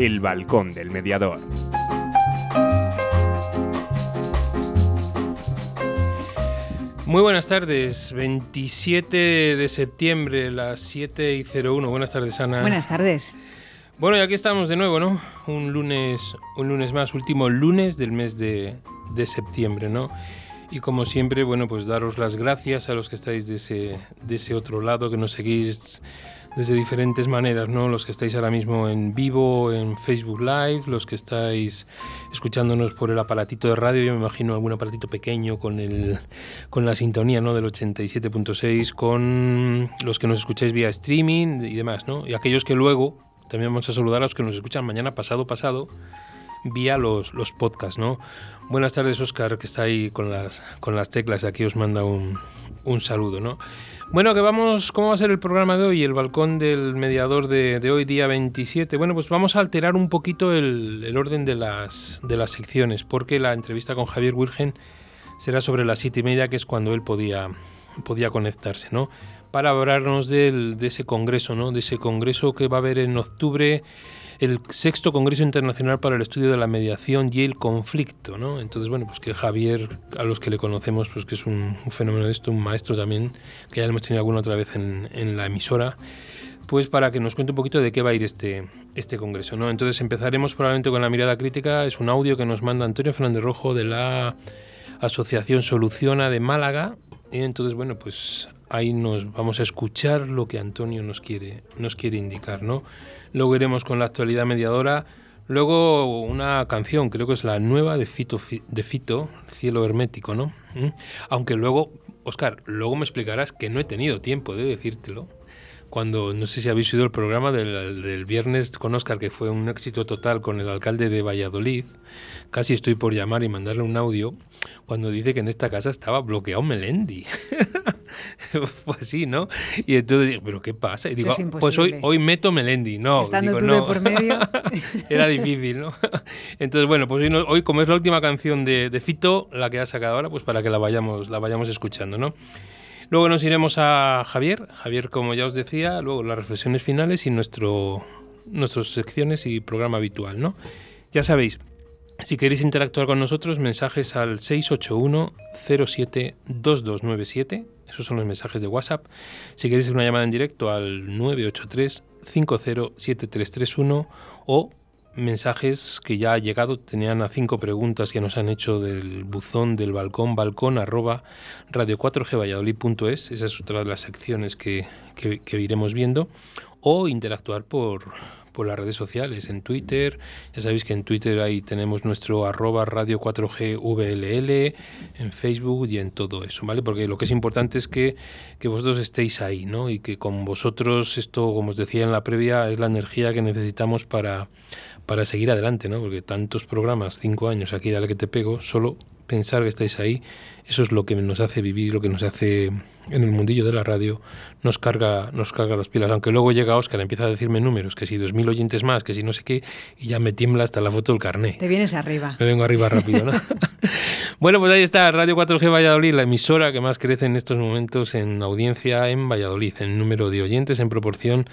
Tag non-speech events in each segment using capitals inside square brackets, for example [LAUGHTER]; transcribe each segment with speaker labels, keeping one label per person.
Speaker 1: El Balcón del Mediador.
Speaker 2: Muy buenas tardes, 27 de septiembre, las 7 y 01. Buenas tardes, Ana.
Speaker 3: Buenas tardes.
Speaker 2: Bueno, y aquí estamos de nuevo, ¿no? Un lunes, un lunes más, último lunes del mes de, de septiembre, ¿no? Y como siempre, bueno, pues daros las gracias a los que estáis de ese, de ese otro lado, que nos seguís desde diferentes maneras, ¿no? Los que estáis ahora mismo en vivo, en Facebook Live, los que estáis escuchándonos por el aparatito de radio, yo me imagino algún aparatito pequeño con, el, con la sintonía ¿no? del 87.6, con los que nos escucháis vía streaming y demás, ¿no? Y aquellos que luego, también vamos a saludar a los que nos escuchan mañana, pasado, pasado, vía los, los podcasts, ¿no? Buenas tardes, Oscar, que está ahí con las, con las teclas, aquí os manda un, un saludo, ¿no? Bueno, que vamos, ¿cómo va a ser el programa de hoy? El balcón del mediador de, de hoy, día 27. Bueno, pues vamos a alterar un poquito el, el, orden de las, de las secciones, porque la entrevista con Javier Wirgen será sobre las siete y media, que es cuando él podía, podía conectarse, ¿no? Para hablarnos del, de ese congreso, ¿no? De ese congreso que va a haber en octubre el sexto Congreso Internacional para el Estudio de la Mediación y el Conflicto, ¿no? Entonces, bueno, pues que Javier, a los que le conocemos, pues que es un, un fenómeno de esto, un maestro también, que ya hemos tenido alguna otra vez en, en, la emisora, pues para que nos cuente un poquito de qué va a ir este, este congreso, ¿no? Entonces empezaremos probablemente con la mirada crítica, es un audio que nos manda Antonio Fernández Rojo de la Asociación Soluciona de Málaga, y entonces, bueno, pues ahí nos vamos a escuchar lo que Antonio nos quiere, nos quiere indicar, ¿no? Luego iremos con la actualidad mediadora. Luego una canción, creo que es la nueva de Fito, de Fito Cielo Hermético, ¿no? ¿Mm? Aunque luego, Oscar, luego me explicarás que no he tenido tiempo de decírtelo. Cuando, no sé si habéis oído el programa del, del viernes con Oscar, que fue un éxito total con el alcalde de Valladolid, casi estoy por llamar y mandarle un audio, cuando dice que en esta casa estaba bloqueado Melendi. [LAUGHS] Fue así, ¿no? Y entonces digo, ¿pero qué pasa? Y digo, pues hoy, hoy meto Melendi. No,
Speaker 3: Estando
Speaker 2: digo,
Speaker 3: tú
Speaker 2: no.
Speaker 3: de por medio. [LAUGHS]
Speaker 2: Era difícil, ¿no? [LAUGHS] Entonces, bueno, pues hoy, hoy, como es la última canción de, de, Fito, la que ha sacado ahora, pues para que la vayamos, la vayamos escuchando, ¿no? Luego nos iremos a Javier. Javier, como ya os decía, luego las reflexiones finales y nuestro, nuestras secciones y programa habitual, ¿no? Ya sabéis, si queréis interactuar con nosotros, mensajes al 681-07-2297. Esos son los mensajes de WhatsApp. Si queréis una llamada en directo al 983-507331 o mensajes que ya ha llegado, tenían a cinco preguntas que nos han hecho del buzón del balcón, balcón arroba radio4gvalladolid.es. Esa es otra de las secciones que, que, que iremos viendo. O interactuar por, por las redes sociales, en Twitter. Ya sabéis que en Twitter ahí tenemos nuestro arroba radio 4G VLL, en Facebook y en todo eso, ¿vale? Porque lo que es importante es que, que vosotros estéis ahí, ¿no? Y que con vosotros esto, como os decía en la previa, es la energía que necesitamos para, para seguir adelante, ¿no? Porque tantos programas, cinco años aquí, dale que te pego, solo pensar que estáis ahí, eso es lo que nos hace vivir, lo que nos hace en el mundillo de la radio, nos carga, nos carga las pilas. Aunque luego llega Oscar, empieza a decirme números, que si 2.000 oyentes más, que si no sé qué, y ya me tiembla hasta la foto del carné.
Speaker 3: Te vienes arriba.
Speaker 2: Me vengo arriba rápido, ¿no? [LAUGHS] bueno, pues ahí está, Radio 4G Valladolid, la emisora que más crece en estos momentos en audiencia en Valladolid, en número de oyentes, en proporción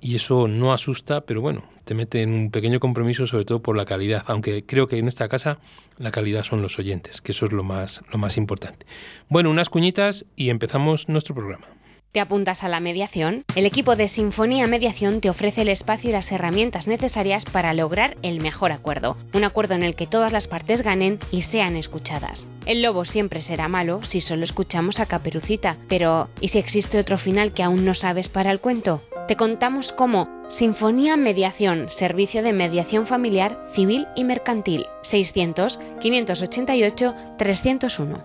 Speaker 2: y eso no asusta, pero bueno, te mete en un pequeño compromiso, sobre todo por la calidad, aunque creo que en esta casa la calidad son los oyentes, que eso es lo más, lo más importante. Bueno, unas cuñitas y empezamos nuestro programa.
Speaker 4: ¿Te apuntas a la mediación? El equipo de Sinfonía Mediación te ofrece el espacio y las herramientas necesarias para lograr el mejor acuerdo, un acuerdo en el que todas las partes ganen y sean escuchadas. El lobo siempre será malo si solo escuchamos a Caperucita, pero ¿y si existe otro final que aún no sabes para el cuento? Te contamos cómo Sinfonía Mediación, servicio de mediación familiar, civil y mercantil. 600 588 301.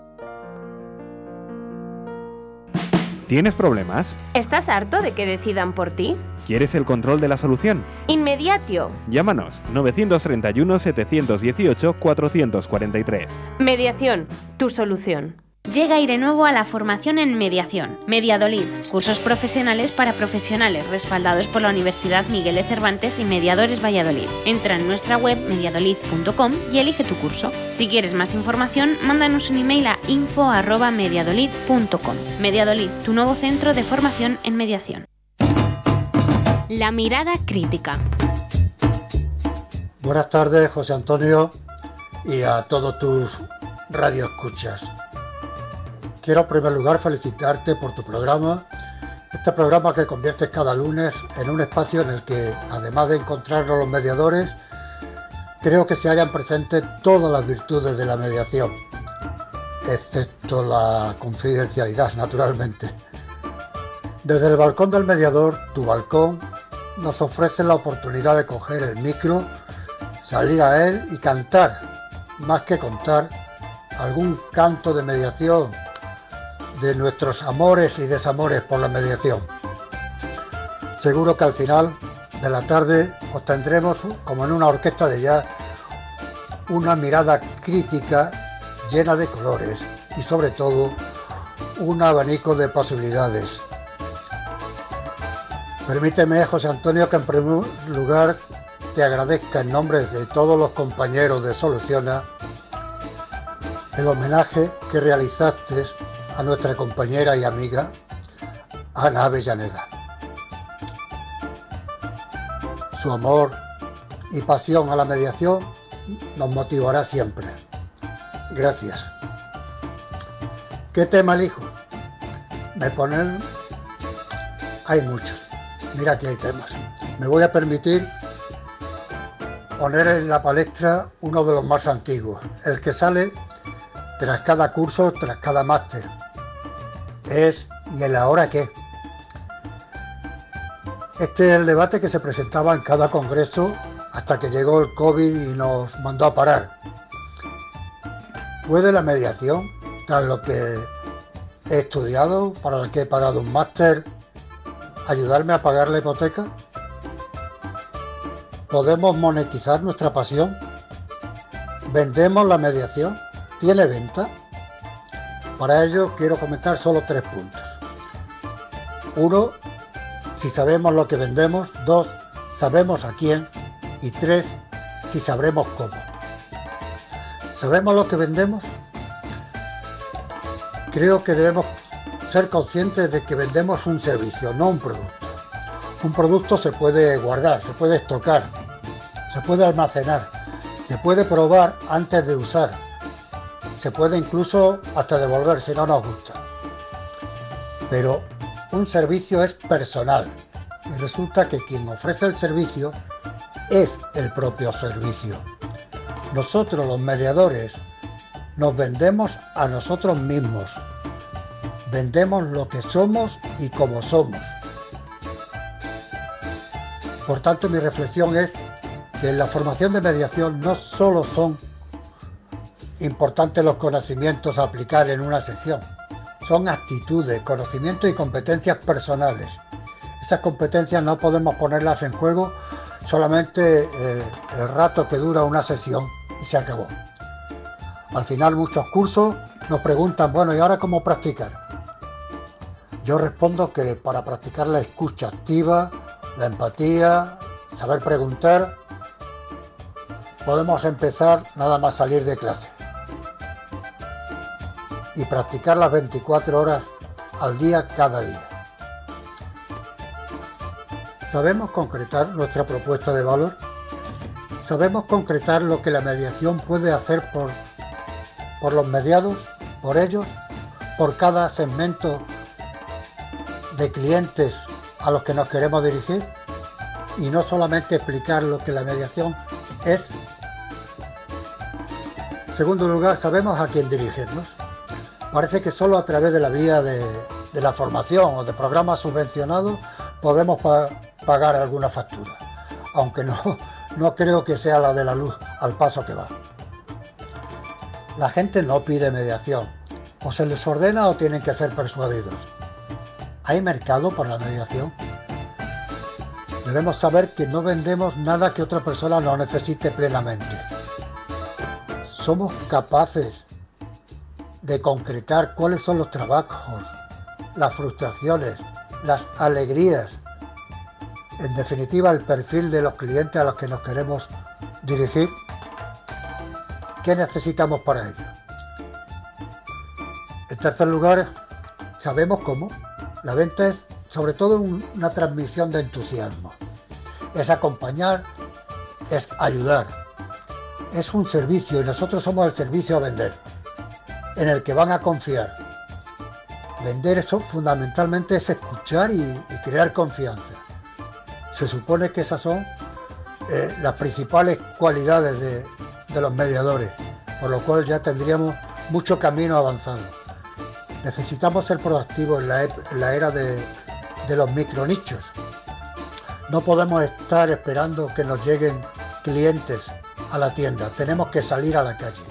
Speaker 1: ¿Tienes problemas?
Speaker 5: ¿Estás harto de que decidan por ti?
Speaker 1: ¿Quieres el control de la solución?
Speaker 5: Inmediatio.
Speaker 1: Llámanos 931 718 443.
Speaker 5: Mediación, tu solución.
Speaker 4: Llega aire nuevo a la formación en mediación. Mediadolid, cursos profesionales para profesionales respaldados por la Universidad Miguel de Cervantes y Mediadores Valladolid. Entra en nuestra web mediadolid.com y elige tu curso. Si quieres más información, mándanos un email a info@mediadolid.com. Mediadolid, tu nuevo centro de formación en mediación. La mirada crítica.
Speaker 3: Buenas tardes, José Antonio, y a todos tus radioescuchas. Quiero en primer lugar felicitarte por tu programa, este programa que conviertes cada lunes en un espacio en el que, además de encontrarnos los mediadores, creo que se hayan presentes todas las virtudes de la mediación, excepto la confidencialidad, naturalmente. Desde el balcón del mediador, tu balcón, nos ofrece la oportunidad de coger el micro, salir a él y cantar, más que contar, algún canto de mediación de nuestros amores y desamores por la mediación. Seguro que al final de la tarde obtendremos, como en una orquesta de jazz, una mirada crítica llena de colores y sobre todo un abanico de posibilidades. Permíteme, José Antonio, que en primer lugar te agradezca en nombre de todos los compañeros de Soluciona el homenaje que realizaste a nuestra compañera y amiga Ana Avellaneda. Su amor y pasión a la mediación nos motivará siempre. Gracias. ¿Qué tema elijo? Me ponen... Hay muchos. Mira que hay temas. Me voy a permitir poner en la palestra uno de los más antiguos, el que sale tras cada curso, tras cada máster. Es ¿y el ahora qué? Este es el debate que se presentaba en cada congreso hasta que llegó el COVID y nos mandó a parar. ¿Puede la mediación, tras lo que he estudiado, para lo que he pagado un máster, ayudarme a pagar la hipoteca? ¿Podemos monetizar nuestra pasión? ¿Vendemos la mediación? ¿Tiene venta? Para ello quiero comentar solo tres puntos. Uno, si sabemos lo que vendemos. Dos, sabemos a quién. Y tres, si sabremos cómo. ¿Sabemos lo que vendemos? Creo que debemos ser conscientes de que vendemos un servicio, no un producto. Un producto se puede guardar, se puede estocar, se puede almacenar, se puede probar antes de usar, se puede incluso hasta devolver si no nos gusta. Pero un servicio es personal y resulta que quien ofrece el servicio es el propio servicio. Nosotros los mediadores nos vendemos a nosotros mismos. Vendemos lo que somos y como somos. Por tanto, mi reflexión es que en la formación de mediación no solo son importantes los conocimientos a aplicar en una sesión, son actitudes, conocimientos y competencias personales. Esas competencias no podemos ponerlas en juego solamente eh, el rato que dura una sesión y se acabó. Al final muchos cursos nos preguntan, bueno, ¿y ahora cómo practicar? Yo respondo que para practicar la escucha activa, la empatía, saber preguntar, podemos empezar nada más salir de clase y practicar las 24 horas al día cada día. ¿Sabemos concretar nuestra propuesta de valor? ¿Sabemos concretar lo que la mediación puede hacer por, por los mediados, por ellos, por cada segmento de clientes a los que nos queremos dirigir? Y no solamente explicar lo que la mediación es. Segundo lugar, ¿sabemos a quién dirigirnos? Parece que solo a través de la vía de, la formación o de programas subvencionados podemos pa pagar alguna factura, aunque no, [LAUGHS] no creo que sea la de la luz al paso que va. La gente no pide mediación, o se les ordena o tienen que ser persuadidos. ¿Hay mercado por la mediación? Debemos saber que no vendemos nada que otra persona no necesite plenamente. Somos capaces de concretar cuáles son los trabajos, las frustraciones, las alegrías, en definitiva el perfil de los clientes a los que nos queremos dirigir. ¿Qué necesitamos para ello? En tercer lugar, sabemos cómo. La venta es sobre todo una transmisión de entusiasmo. Es acompañar es ayudar. Es un servicio y nosotros somos el servicio a vender, en el que van a confiar. Vender eso fundamentalmente es escuchar y, crear confianza. Se supone que esas son eh, las principales cualidades de, los mediadores, por lo cual ya tendríamos mucho camino avanzado. Necesitamos ser proactivos en la, ep- en la era de, de los micronichos. No podemos estar esperando que nos lleguen clientes a la tienda, tenemos que salir a la calle.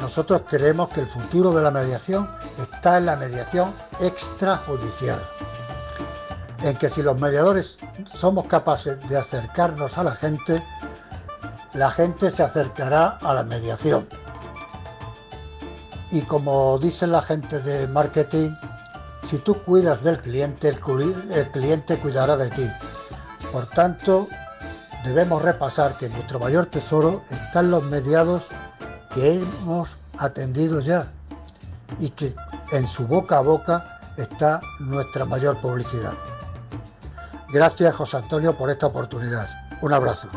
Speaker 3: Nosotros creemos que el futuro de la mediación está en la mediación extrajudicial, en que si los mediadores somos capaces de acercarnos a la gente, la gente se acercará a la mediación. Y como dice la gente de marketing, si tú cuidas del cliente, el, cliente cuidará de ti. Por tanto, debemos repasar que nuestro mayor tesoro están los mediados que hemos atendido ya y que en su boca a boca está nuestra mayor publicidad. Gracias José Antonio por esta oportunidad. Un abrazo.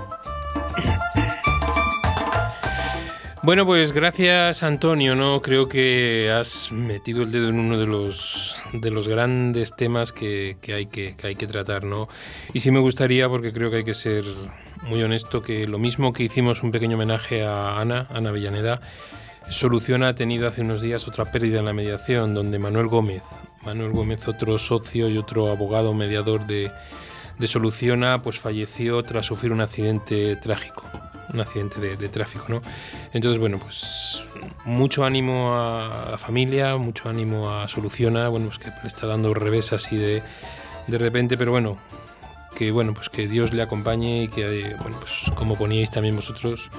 Speaker 2: Bueno, pues gracias Antonio, ¿no? Creo que has metido el dedo en uno de los, de los grandes temas que, que hay que, que hay que tratar, ¿no? Y sí me gustaría, porque creo que hay que ser muy honesto, que lo mismo que hicimos un pequeño homenaje a Ana, Ana Villaneda, Soluciona ha tenido hace unos días otra pérdida en la mediación, donde Manuel Gómez, Manuel Gómez, otro socio y otro abogado mediador de, Soluciona, pues falleció tras sufrir un accidente trágico, un accidente de, de tráfico, ¿no? Entonces, bueno, pues mucho ánimo a la familia, mucho ánimo a Soluciona, bueno, pues que le está dando revés así de, de repente, pero bueno, que bueno, pues que Dios le acompañe y que, bueno, pues como poníais también vosotros,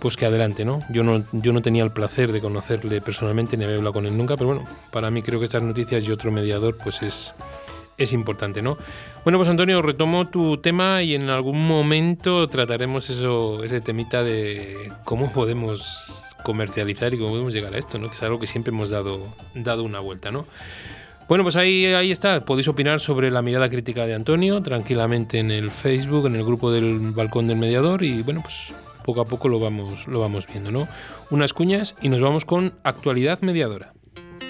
Speaker 2: pues que adelante, ¿no? Yo no, yo no tenía el placer de conocerle personalmente, ni había hablado con él nunca, pero bueno, para mí creo que estas noticias y otro mediador, pues es, es importante, ¿no? Bueno, pues Antonio, retomo tu tema y en algún momento trataremos eso, ese temita de cómo podemos comercializar y cómo podemos llegar a esto, ¿no? Que es algo que siempre hemos dado, dado una vuelta, ¿no? Bueno, pues ahí, ahí está. Podéis opinar sobre la mirada crítica de Antonio tranquilamente en el Facebook, en el grupo del Balcón del Mediador y bueno, pues poco a poco lo vamos, lo vamos viendo, ¿no? Unas cuñas y nos vamos con actualidad mediadora.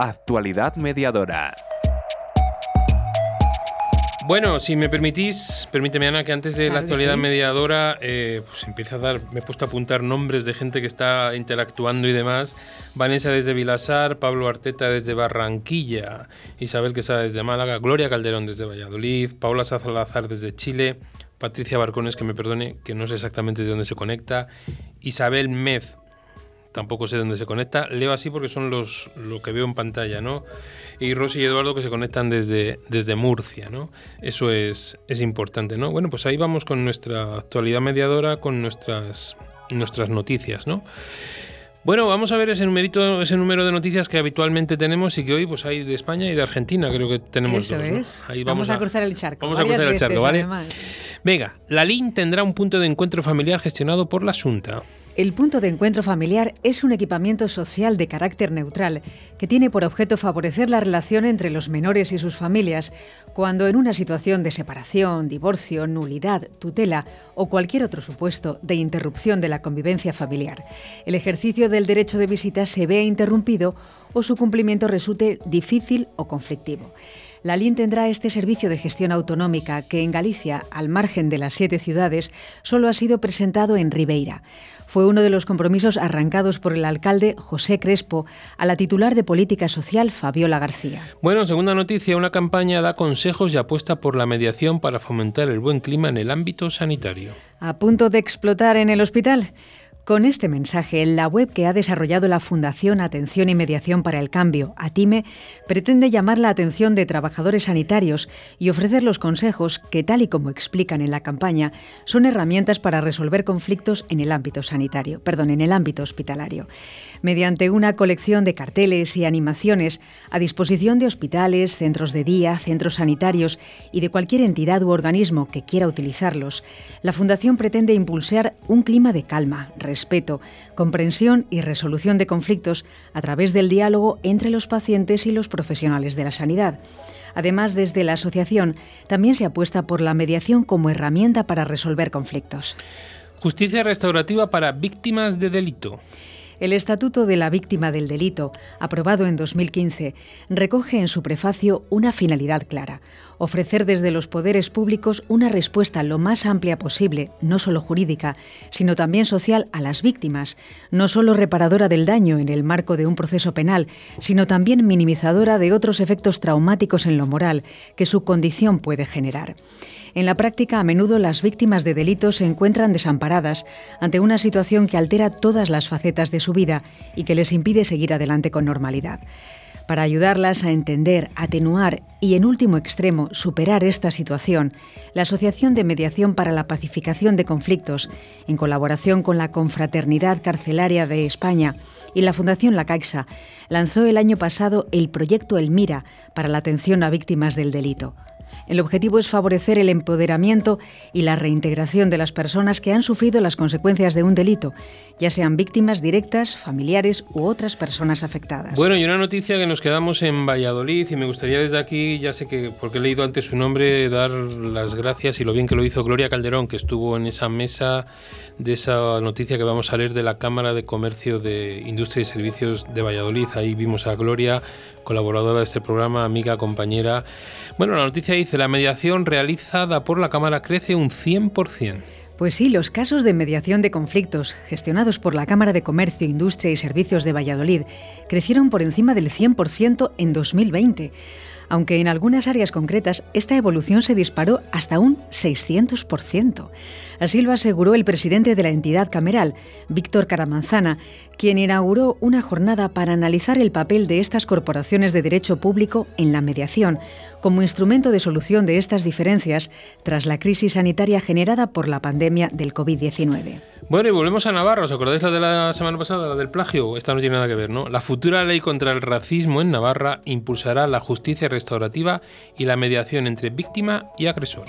Speaker 1: Actualidad mediadora.
Speaker 2: Bueno, si me permitís, permíteme Ana, que antes de la
Speaker 6: Claro
Speaker 2: actualidad
Speaker 6: sí.
Speaker 2: mediadora, eh, pues empieza a dar, me he puesto a apuntar nombres de gente que está interactuando y demás. Vanessa desde Vilasar, Pablo Arteta desde Barranquilla, Isabel Quesada desde Málaga, Gloria Calderón desde Valladolid, Paula Salazar desde Chile, Patricia Barcones, que me perdone, que no sé exactamente de dónde se conecta, Isabel Mez, tampoco sé dónde se conecta. Leo así porque son los lo que veo en pantalla, ¿no? Y Rosy y Eduardo que se conectan desde, desde Murcia, ¿no? Eso es, es importante, ¿no? Bueno, pues ahí vamos con nuestra actualidad mediadora, con nuestras, nuestras noticias, ¿no? Bueno, vamos a ver ese numerito, ese número de noticias que habitualmente tenemos y que hoy pues hay de España y de Argentina, creo que tenemos
Speaker 7: Eso
Speaker 2: dos, ¿no?
Speaker 7: es.
Speaker 2: Ahí
Speaker 7: vamos, a, cruzar el charco.
Speaker 2: Vamos a cruzar el charco, ¿vale?
Speaker 7: además.
Speaker 2: Venga, la LIN tendrá un punto de encuentro familiar gestionado por la Junta.
Speaker 7: El punto de encuentro familiar es un equipamiento social de carácter neutral que tiene por objeto favorecer la relación entre los menores y sus familias cuando en una situación de separación, divorcio, nulidad, tutela o cualquier otro supuesto de interrupción de la convivencia familiar, el ejercicio del derecho de visita se vea interrumpido o su cumplimiento resulte difícil o conflictivo. La LIN tendrá este servicio de gestión autonómica que en Galicia, al margen de las siete ciudades, solo ha sido presentado en Ribeira. Fue uno de los compromisos arrancados por el alcalde José Crespo a la titular de Política Social, Fabiola García.
Speaker 2: Bueno, segunda noticia, una campaña da consejos y apuesta por la mediación para fomentar el buen clima en el ámbito sanitario.
Speaker 7: ¿A punto de explotar en el hospital? Con este mensaje, la web que ha desarrollado la Fundación Atención y Mediación para el Cambio, ATIME, pretende llamar la atención de trabajadores sanitarios y ofrecer los consejos que, tal y como explican en la campaña, son herramientas para resolver conflictos en el ámbito sanitario, perdón, en el ámbito hospitalario. Mediante una colección de carteles y animaciones a disposición de hospitales, centros de día, centros sanitarios y de cualquier entidad u organismo que quiera utilizarlos, la Fundación pretende impulsar un clima de calma, respeto, comprensión y resolución de conflictos a través del diálogo entre los pacientes y los profesionales de la sanidad. Además, desde la asociación también se apuesta por la mediación como herramienta para resolver conflictos.
Speaker 2: Justicia restaurativa para víctimas de delito.
Speaker 7: El Estatuto de la Víctima del Delito, aprobado en 2015, recoge en su prefacio una finalidad clara, ofrecer desde los poderes públicos una respuesta lo más amplia posible, no solo jurídica, sino también social a las víctimas, no solo reparadora del daño en el marco de un proceso penal, sino también minimizadora de otros efectos traumáticos en lo moral que su condición puede generar. En la práctica, a menudo las víctimas de delitos se encuentran desamparadas ante una situación que altera todas las facetas de su vida y que les impide seguir adelante con normalidad. Para ayudarlas a entender, atenuar y, en último extremo, superar esta situación, la Asociación de Mediación para la Pacificación de Conflictos, en colaboración con la Confraternidad Carcelaria de España y la Fundación La Caixa, lanzó el año pasado el proyecto El Mira para la atención a víctimas del delito. El objetivo es favorecer el empoderamiento y la reintegración de las personas que han sufrido las consecuencias de un delito, ya sean víctimas directas, familiares u otras personas afectadas.
Speaker 2: Bueno, y una noticia que nos quedamos en Valladolid y me gustaría desde aquí, ya sé que porque he leído antes su nombre, dar las gracias y lo bien que lo hizo Gloria Calderón, que estuvo en esa mesa de esa noticia que vamos a leer de la Cámara de Comercio de Industria y Servicios de Valladolid. Ahí vimos a Gloria, colaboradora de este programa, amiga, compañera. Bueno, la noticia dice, la mediación realizada por la Cámara crece un 100%.
Speaker 7: Pues sí, los casos de mediación de conflictos gestionados por la Cámara de Comercio, Industria y Servicios de Valladolid crecieron por encima del 100% en 2020 aunque en algunas áreas concretas esta evolución se disparó hasta un 600%. Así lo aseguró el presidente de la entidad cameral, Víctor Caramanzana, quien inauguró una jornada para analizar el papel de estas corporaciones de derecho público en la mediación, como instrumento de solución de estas diferencias tras la crisis sanitaria generada por la pandemia del COVID-19.
Speaker 2: Bueno, y volvemos a Navarra. ¿Os acordáis la de la semana pasada, la del plagio? Esta no tiene nada que ver, ¿no? La futura ley contra el racismo en Navarra impulsará la justicia restaurativa y la mediación entre víctima y agresor.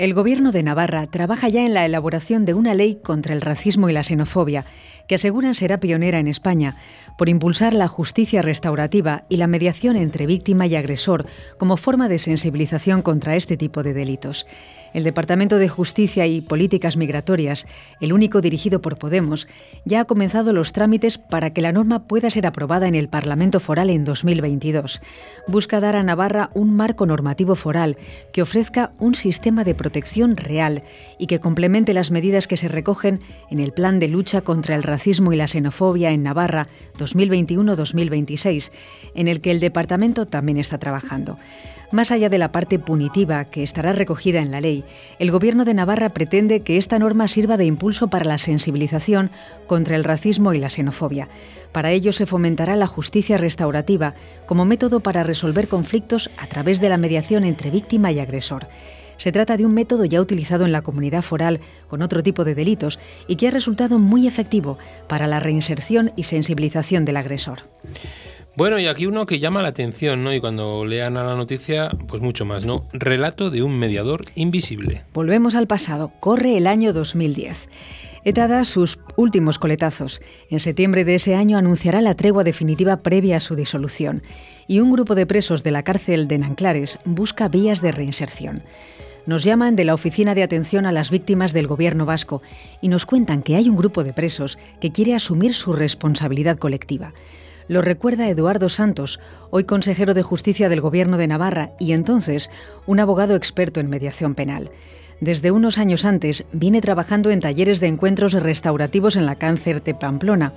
Speaker 7: El Gobierno de Navarra trabaja ya en la elaboración de una ley contra el racismo y la xenofobia, que aseguran será pionera en España, por impulsar la justicia restaurativa y la mediación entre víctima y agresor como forma de sensibilización contra este tipo de delitos. El Departamento de Justicia y Políticas Migratorias, el único dirigido por Podemos, ya ha comenzado los trámites para que la norma pueda ser aprobada en el Parlamento Foral en 2022. Busca dar a Navarra un marco normativo foral que ofrezca un sistema de protección real y que complemente las medidas que se recogen en el Plan de Lucha contra el Racismo y la Xenofobia en Navarra 2021-2026, en el que el Departamento también está trabajando. Más allá de la parte punitiva que estará recogida en la ley, el Gobierno de Navarra pretende que esta norma sirva de impulso para la sensibilización contra el racismo y la xenofobia. Para ello se fomentará la justicia restaurativa como método para resolver conflictos a través de la mediación entre víctima y agresor. Se trata de un método ya utilizado en la comunidad foral con otro tipo de delitos y que ha resultado muy efectivo para la reinserción y sensibilización del agresor.
Speaker 2: Bueno, y aquí uno que llama la atención, ¿no? Y cuando lean a la noticia, pues mucho más, ¿no? Relato de un mediador invisible.
Speaker 7: Volvemos al pasado. Corre el año 2010. ETA da sus últimos coletazos. En septiembre de ese año anunciará la tregua definitiva previa a su disolución. Y un grupo de presos de la cárcel de Nanclares busca vías de reinserción. Nos llaman de la Oficina de Atención a las Víctimas del Gobierno Vasco y nos cuentan que hay un grupo de presos que quiere asumir su responsabilidad colectiva. Lo recuerda Eduardo Santos, hoy consejero de Justicia del Gobierno de Navarra y entonces un abogado experto en mediación penal. Desde unos años antes viene trabajando en talleres de encuentros restaurativos en la cáncer de Pamplona.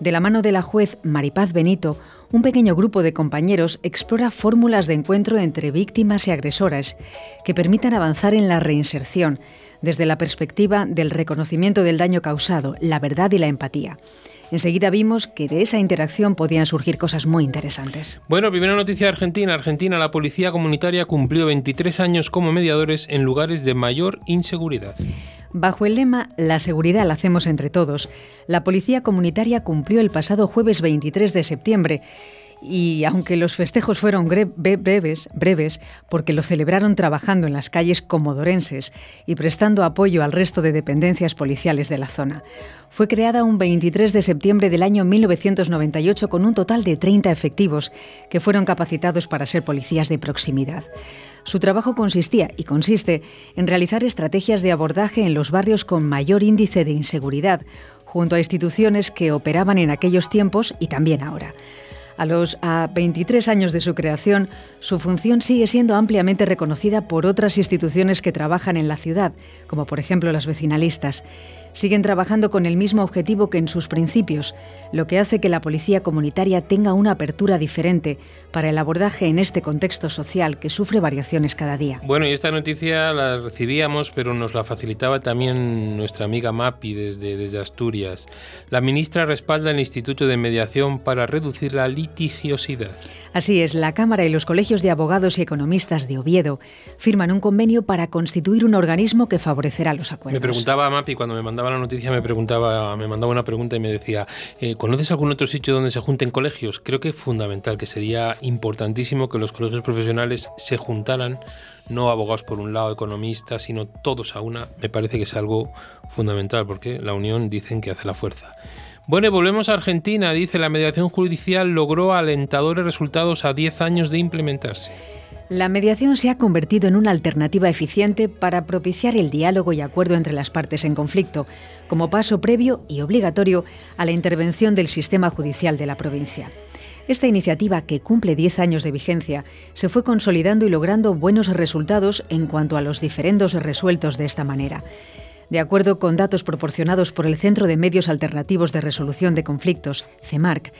Speaker 7: De la mano de la juez Maripaz Benito, un pequeño grupo de compañeros explora fórmulas de encuentro entre víctimas y agresoras que permitan avanzar en la reinserción desde la perspectiva del reconocimiento del daño causado, la verdad y la empatía. Enseguida vimos que de esa interacción podían surgir cosas muy interesantes.
Speaker 2: Bueno, primera noticia de Argentina. Argentina, la policía comunitaria cumplió 23 años como mediadores en lugares de mayor inseguridad.
Speaker 7: Bajo el lema La seguridad la hacemos entre todos, la policía comunitaria cumplió el pasado jueves 23 de septiembre y aunque los festejos fueron breves, breves, porque lo celebraron trabajando en las calles comodorenses y prestando apoyo al resto de dependencias policiales de la zona. Fue creada un 23 de septiembre del año 1998 con un total de 30 efectivos que fueron capacitados para ser policías de proximidad. Su trabajo consistía y consiste en realizar estrategias de abordaje en los barrios con mayor índice de inseguridad, junto a instituciones que operaban en aquellos tiempos y también ahora. A los a 23 años de su creación, su función sigue siendo ampliamente reconocida por otras instituciones que trabajan en la ciudad, como por ejemplo las vecinalistas. Siguen trabajando con el mismo objetivo que en sus principios, lo que hace que la policía comunitaria tenga una apertura diferente para el abordaje en este contexto social que sufre variaciones cada día.
Speaker 2: Bueno, y esta noticia la recibíamos, pero nos la facilitaba también nuestra amiga Mapi desde, desde Asturias. La ministra respalda el Instituto de Mediación para reducir la litigiosidad.
Speaker 7: Así es, la Cámara y los colegios de abogados y economistas de Oviedo firman un convenio para constituir un organismo que favorecerá los acuerdos.
Speaker 2: Me preguntaba a Mapi cuando me mandaba la noticia, me preguntaba, me mandaba una pregunta y me decía, eh, ¿conoces algún otro sitio donde se junten colegios? Creo que es fundamental, que sería importantísimo que los colegios profesionales se juntaran no abogados por un lado, economistas, sino todos a una, me parece que es algo fundamental, porque la unión dicen que hace la fuerza. Bueno, volvemos a Argentina. Dice, la mediación judicial logró alentadores resultados a 10 años de implementarse.
Speaker 7: La mediación se ha convertido en una alternativa eficiente para propiciar el diálogo y acuerdo entre las partes en conflicto, como paso previo y obligatorio a la intervención del sistema judicial de la provincia. Esta iniciativa, que cumple 10 años de vigencia, se fue consolidando y logrando buenos resultados en cuanto a los diferendos resueltos de esta manera. De acuerdo con datos proporcionados por el Centro de Medios Alternativos de Resolución de Conflictos, CEMARC,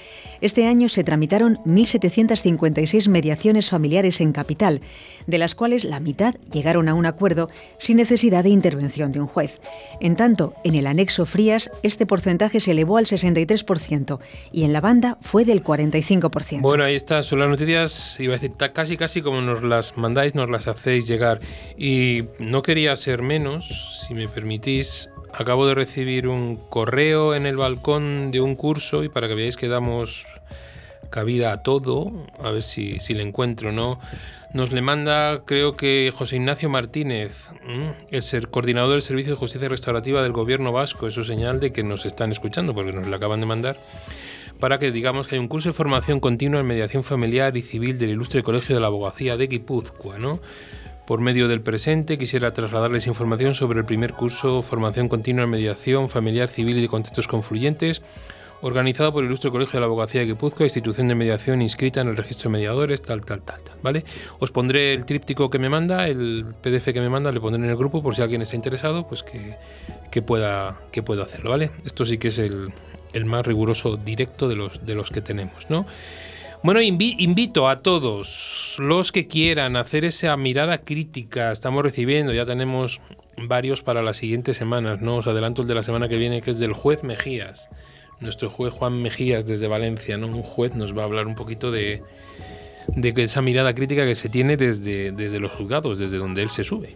Speaker 7: este año se tramitaron 1.756 mediaciones familiares en capital, de las cuales la mitad llegaron a un acuerdo sin necesidad de intervención de un juez. En tanto, en el anexo Frías, este porcentaje se elevó al 63% y en la banda fue del 45%.
Speaker 2: Bueno, ahí está, son las noticias, iba a decir, casi casi como nos las mandáis, nos las hacéis llegar. Y no quería ser menos, si me permitís, acabo de recibir un correo en el balcón de un curso y para que veáis que damos cabida a todo, a ver si, si le encuentro, ¿no? Nos le manda, creo que José Ignacio Martínez, el ser coordinador del Servicio de Justicia Restaurativa del Gobierno Vasco. Eso señal de que nos están escuchando, porque nos lo acaban de mandar. Para que digamos que hay un curso de formación continua en mediación familiar y civil del Ilustre Colegio de la Abogacía de Guipúzcoa, ¿no? Por medio del presente quisiera trasladarles información sobre el primer curso Formación Continua en Mediación Familiar, Civil y de Contextos Confluyentes organizado por el Ilustre Colegio de la Abogacía de Guipúzcoa, institución de mediación inscrita en el registro de mediadores, tal, tal, tal, tal, ¿vale? Os pondré el tríptico que me manda, el PDF que me manda, le pondré en el grupo por si alguien está interesado, pues que, pueda, que pueda hacerlo, ¿vale? Esto sí que es el, más riguroso directo de los, de los que tenemos, ¿no? Bueno, invito a todos los que quieran hacer esa mirada crítica. Estamos recibiendo, ya tenemos varios para las siguientes semanas, ¿no? Os adelanto el de la semana que viene, que es del juez Mejías nuestro juez Juan Mejías desde Valencia, ¿no? Un juez nos va a hablar un poquito de, de esa mirada crítica que se tiene desde, desde los juzgados, desde donde él se sube.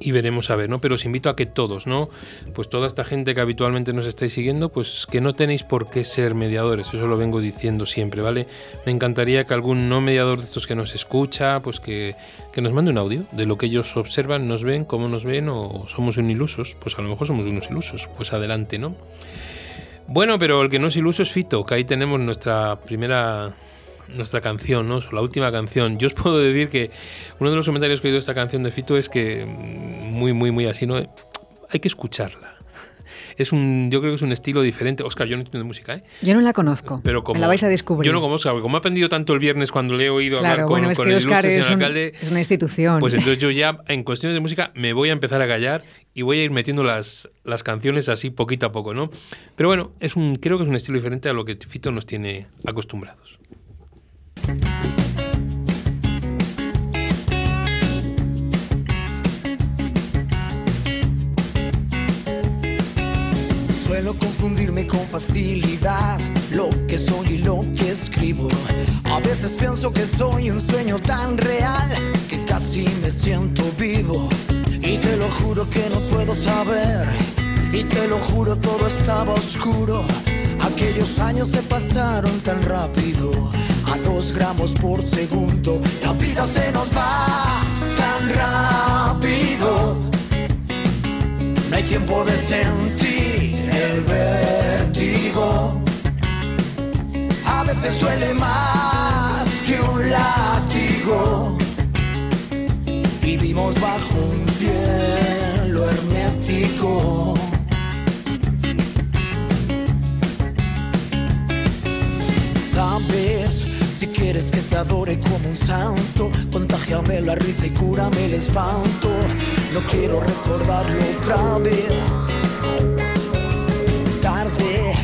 Speaker 2: Y veremos a ver, ¿no? Pero os invito a que todos, ¿no? Pues toda esta gente que habitualmente nos estáis siguiendo, pues que no tenéis por qué ser mediadores, eso lo vengo diciendo siempre, ¿vale? Me encantaría que algún no mediador de estos que nos escucha, pues que, que nos mande un audio de lo que ellos observan, nos ven, cómo nos ven, o somos un ilusos, pues a lo mejor somos unos ilusos, pues adelante, ¿no? Bueno, pero el que no es iluso es Fito, que ahí tenemos nuestra primera nuestra canción, ¿no? La última canción. Yo os puedo decir que uno de los comentarios que he oído de esta canción de Fito es que mm, muy, muy, muy así, ¿no? Hay que escucharla. Es un, yo creo que es un estilo diferente. Oscar, yo no entiendo de música, ¿eh?
Speaker 7: Yo no la conozco. Pero como, la vais a descubrir.
Speaker 2: Yo no conozco, como he aprendido tanto el viernes cuando le he oído
Speaker 7: hablar
Speaker 2: con,
Speaker 7: bueno, es
Speaker 2: con
Speaker 7: que
Speaker 2: el
Speaker 7: Oscar es,
Speaker 2: un, alcalde.
Speaker 7: Es una institución.
Speaker 2: Pues entonces yo ya, en cuestiones de música, me voy a empezar a callar y voy a ir metiendo las, las canciones así poquito a poco, ¿no? Pero bueno, es un, creo que es un estilo diferente a lo que Fito nos tiene acostumbrados.
Speaker 8: Suelo confundirme con facilidad lo que soy y lo que escribo. A veces pienso que soy un sueño tan real que casi me siento vivo. Y te lo juro que no puedo saber. Y te lo juro todo estaba oscuro. Aquellos años se pasaron tan rápido dos gramos por segundo. La vida se nos va tan rápido. No hay tiempo de sentir el vértigo. A veces duele más que un látigo. Vivimos bajo un cielo hermético. Sabes quieres que te adore como un santo, contagiame la risa y cúrame el espanto. No quiero recordarlo otra vez. Tarde,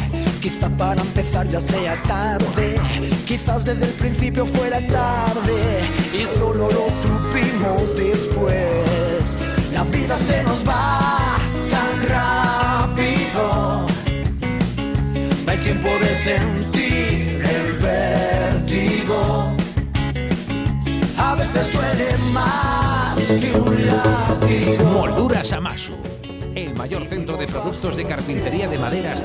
Speaker 8: quizá para empezar ya sea tarde. Quizás desde el principio fuera tarde y solo lo supimos después. La vida se nos va tan rápido. No hay tiempo de sentir veces duele más que un látigo.
Speaker 9: Molduras Amasu, el mayor centro de productos de carpintería de maderas.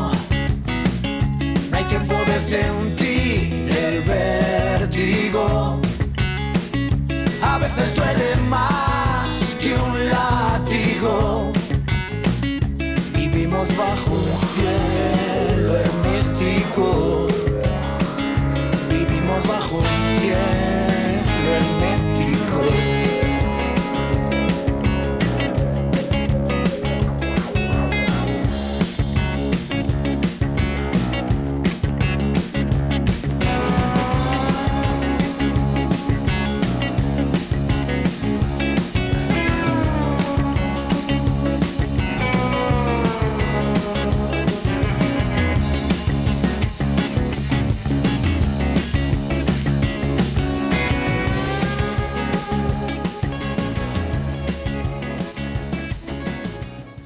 Speaker 8: Tiempo de sentir el vértigo.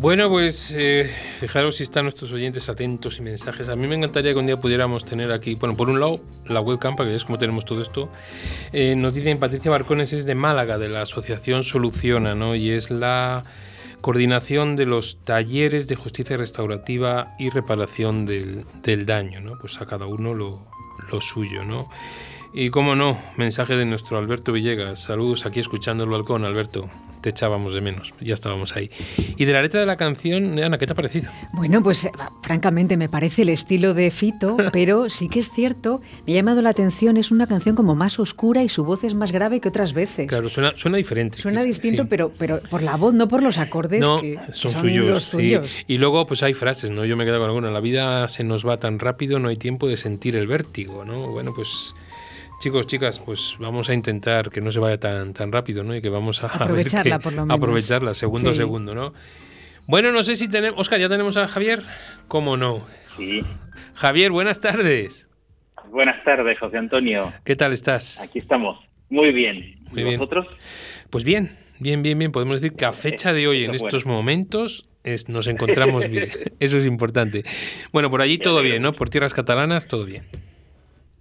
Speaker 2: Bueno, pues eh, fijaros si están nuestros oyentes atentos y mensajes. A mí me encantaría que un día pudiéramos tener aquí, bueno, por un lado, la webcam, para que veáis cómo tenemos todo esto. Eh, nos dicen Patricia Barcones, es de Málaga, de la asociación Soluciona, ¿no? Y es la coordinación de los talleres de justicia restaurativa y reparación del, del daño, ¿no? Pues a cada uno lo, lo suyo, ¿no? Y cómo no, mensaje de nuestro Alberto Villegas. Saludos aquí escuchando el balcón, Alberto te echábamos de menos, ya estábamos ahí. Y de la letra de la canción, Ana, ¿qué te ha parecido?
Speaker 7: Bueno, pues eh, francamente me parece el estilo de Fito, [LAUGHS] pero sí que es cierto, me ha llamado la atención, es una canción como más oscura y su voz es más grave que otras veces.
Speaker 2: Claro, suena, suena diferente.
Speaker 7: Suena distinto, pero, pero por la voz, no por los acordes
Speaker 2: no,
Speaker 7: que
Speaker 2: son,
Speaker 7: son
Speaker 2: suyos,
Speaker 7: los
Speaker 2: sí.
Speaker 7: suyos.
Speaker 2: Y luego pues hay frases, ¿no? Yo me quedo con alguna. La vida se nos va tan rápido, no hay tiempo de sentir el vértigo, ¿no? Bueno, pues Chicos, chicas, pues vamos a intentar que no se vaya tan, tan rápido, ¿no? Y que vamos a [LAUGHS]
Speaker 7: Aprovecharla,
Speaker 2: que-
Speaker 7: por lo menos.
Speaker 2: Aprovecharla, segundo a
Speaker 7: Sí.
Speaker 2: segundo, ¿no? Bueno, no sé si tenemos... Oscar, ¿ya tenemos a Javier? ¿Cómo no?
Speaker 10: Sí.
Speaker 2: Javier, buenas tardes.
Speaker 10: Buenas tardes, José Antonio.
Speaker 2: ¿Qué tal estás?
Speaker 10: Aquí estamos. Muy bien.
Speaker 2: Muy
Speaker 10: ¿Y
Speaker 2: bien.
Speaker 10: vosotros?
Speaker 2: Pues bien, bien, bien, bien. Podemos decir que a [LAUGHS] fecha de hoy, en estos momentos, es- nos encontramos bien. [LAUGHS] Eso es importante. Bueno, por allí todo bien, ¿no? Por tierras catalanas, todo bien.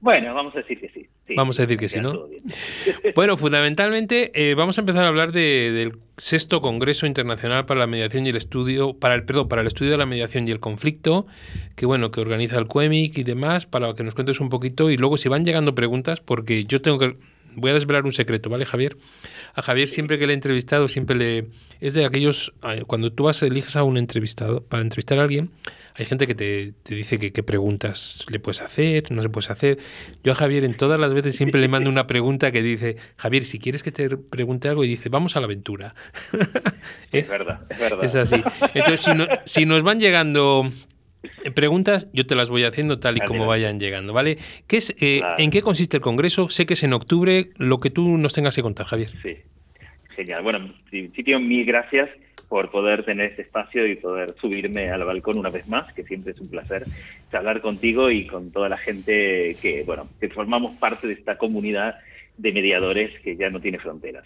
Speaker 10: Bueno, vamos a decir que sí. sí.
Speaker 2: Vamos a decir que sí, ¿no? [LAUGHS] [LAUGHS] Bueno, fundamentalmente eh, vamos a empezar a hablar de- del sexto Congreso Internacional para la Mediación y el Estudio, para el perdón, para el estudio de la mediación y el conflicto, que bueno, que organiza el CUEMIC y demás, para que nos cuentes un poquito y luego si van llegando preguntas, porque yo tengo que voy a desvelar un secreto, ¿vale, Javier? A Javier siempre que le he entrevistado, siempre le es de aquellos eh, cuando tú vas eliges a un entrevistado para entrevistar a alguien, hay gente que te, te dice que qué preguntas le puedes hacer, no se puedes hacer. Yo a Javier en todas las veces siempre le mando una pregunta que dice, Javier, si quieres que te pregunte algo, y dice, vamos a la aventura. [LAUGHS]
Speaker 10: Es verdad, es verdad.
Speaker 2: Es así. Entonces, si, no- si nos van llegando preguntas, yo te las voy haciendo tal y como vayan llegando, ¿vale? ¿Qué es, eh,
Speaker 10: Claro.
Speaker 2: ¿En qué consiste el Congreso? Sé que es en octubre, lo que tú nos tengas que contar, Javier.
Speaker 10: Sí. Genial. Bueno, en principio, mil gracias por poder tener este espacio y poder subirme al balcón una vez más, que siempre es un placer hablar contigo y con toda la gente que, bueno, que formamos parte de esta comunidad de mediadores que ya no tiene fronteras.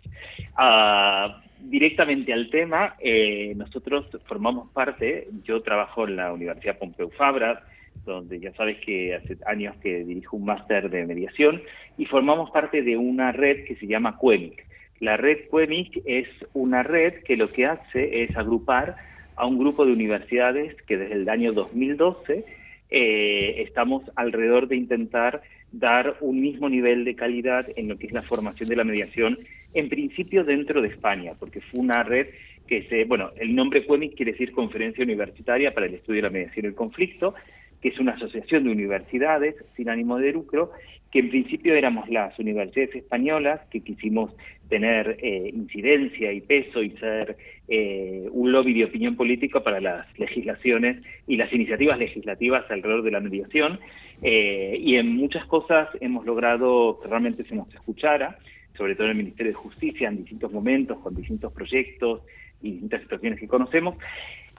Speaker 10: Ah, directamente al tema, eh, nosotros formamos parte, yo trabajo en la Universidad Pompeu Fabra, donde ya sabes que hace años que dirijo un máster de mediación y formamos parte de una red que se llama CUEMIC. La red CUEMIC es una red que lo que hace es agrupar a un grupo de universidades que desde el año 2012 eh, estamos alrededor de intentar dar un mismo nivel de calidad en lo que es la formación de la mediación, en principio dentro de España, porque fue una red que se, bueno, el nombre CUEMIC quiere decir Conferencia Universitaria para el Estudio de la Mediación y el Conflicto, que es una asociación de universidades sin ánimo de lucro, que en principio éramos las universidades españolas que quisimos tener eh, incidencia y peso y ser eh, un lobby de opinión política para las legislaciones y las iniciativas legislativas alrededor de la mediación. Eh, y en muchas cosas hemos logrado que realmente se nos escuchara, sobre todo en el Ministerio de Justicia, en distintos momentos, con distintos proyectos y distintas situaciones que conocemos.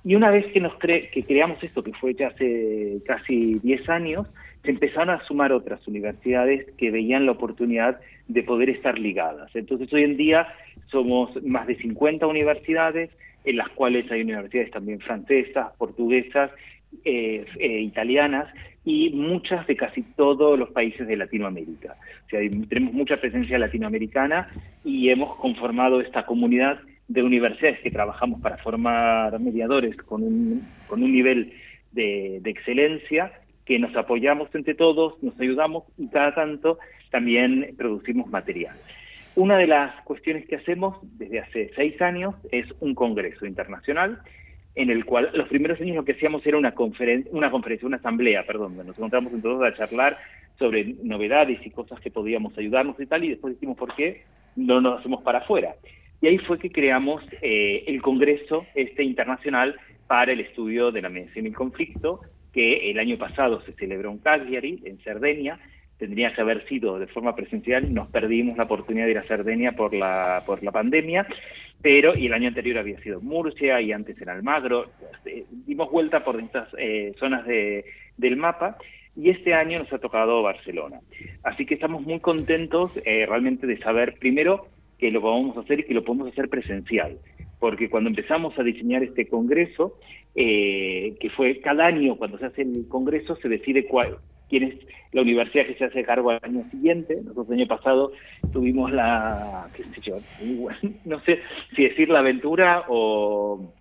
Speaker 10: Y una vez que nos cre que creamos esto, que fue ya hace casi 10 años, se empezaron a sumar otras universidades que veían la oportunidad de poder estar ligadas. Entonces hoy en día somos más de 50 universidades, en las cuales hay universidades también francesas, portuguesas, eh, eh, italianas y muchas de casi todos los países de Latinoamérica. O sea, tenemos mucha presencia latinoamericana y hemos conformado esta comunidad de universidades que trabajamos para formar mediadores con un, con un nivel de, de excelencia, que nos apoyamos entre todos, nos ayudamos y cada tanto también producimos material. Una de las cuestiones que hacemos desde hace seis años es un congreso internacional en el cual los primeros años lo que hacíamos era una conferencia, una conferencia, una asamblea, perdón, donde nos encontramos todos a charlar sobre novedades y cosas que podíamos ayudarnos y tal, y después dijimos, ¿por qué no nos hacemos para afuera. Y ahí fue que creamos eh, el Congreso este internacional para el estudio de la mediación y el conflicto, que el año pasado se celebró en Cagliari, en Cerdeña, tendría que haber sido de forma presencial, nos perdimos la oportunidad de ir a Cerdeña por la, por la pandemia, pero y el año anterior había sido Murcia y antes en Almagro, eh, dimos vuelta por estas eh, zonas de, del mapa y este año nos ha tocado Barcelona. Así que estamos muy contentos eh, realmente de saber primero que lo vamos a hacer y que lo podemos hacer presencial, porque cuando empezamos a diseñar este congreso, que fue cada año cuando se hace el congreso se decide cuál, quién es la universidad que se hace cargo al año siguiente. Nosotros el año pasado tuvimos la, qué sé yo, [LAUGHS] no sé si decir la aventura o,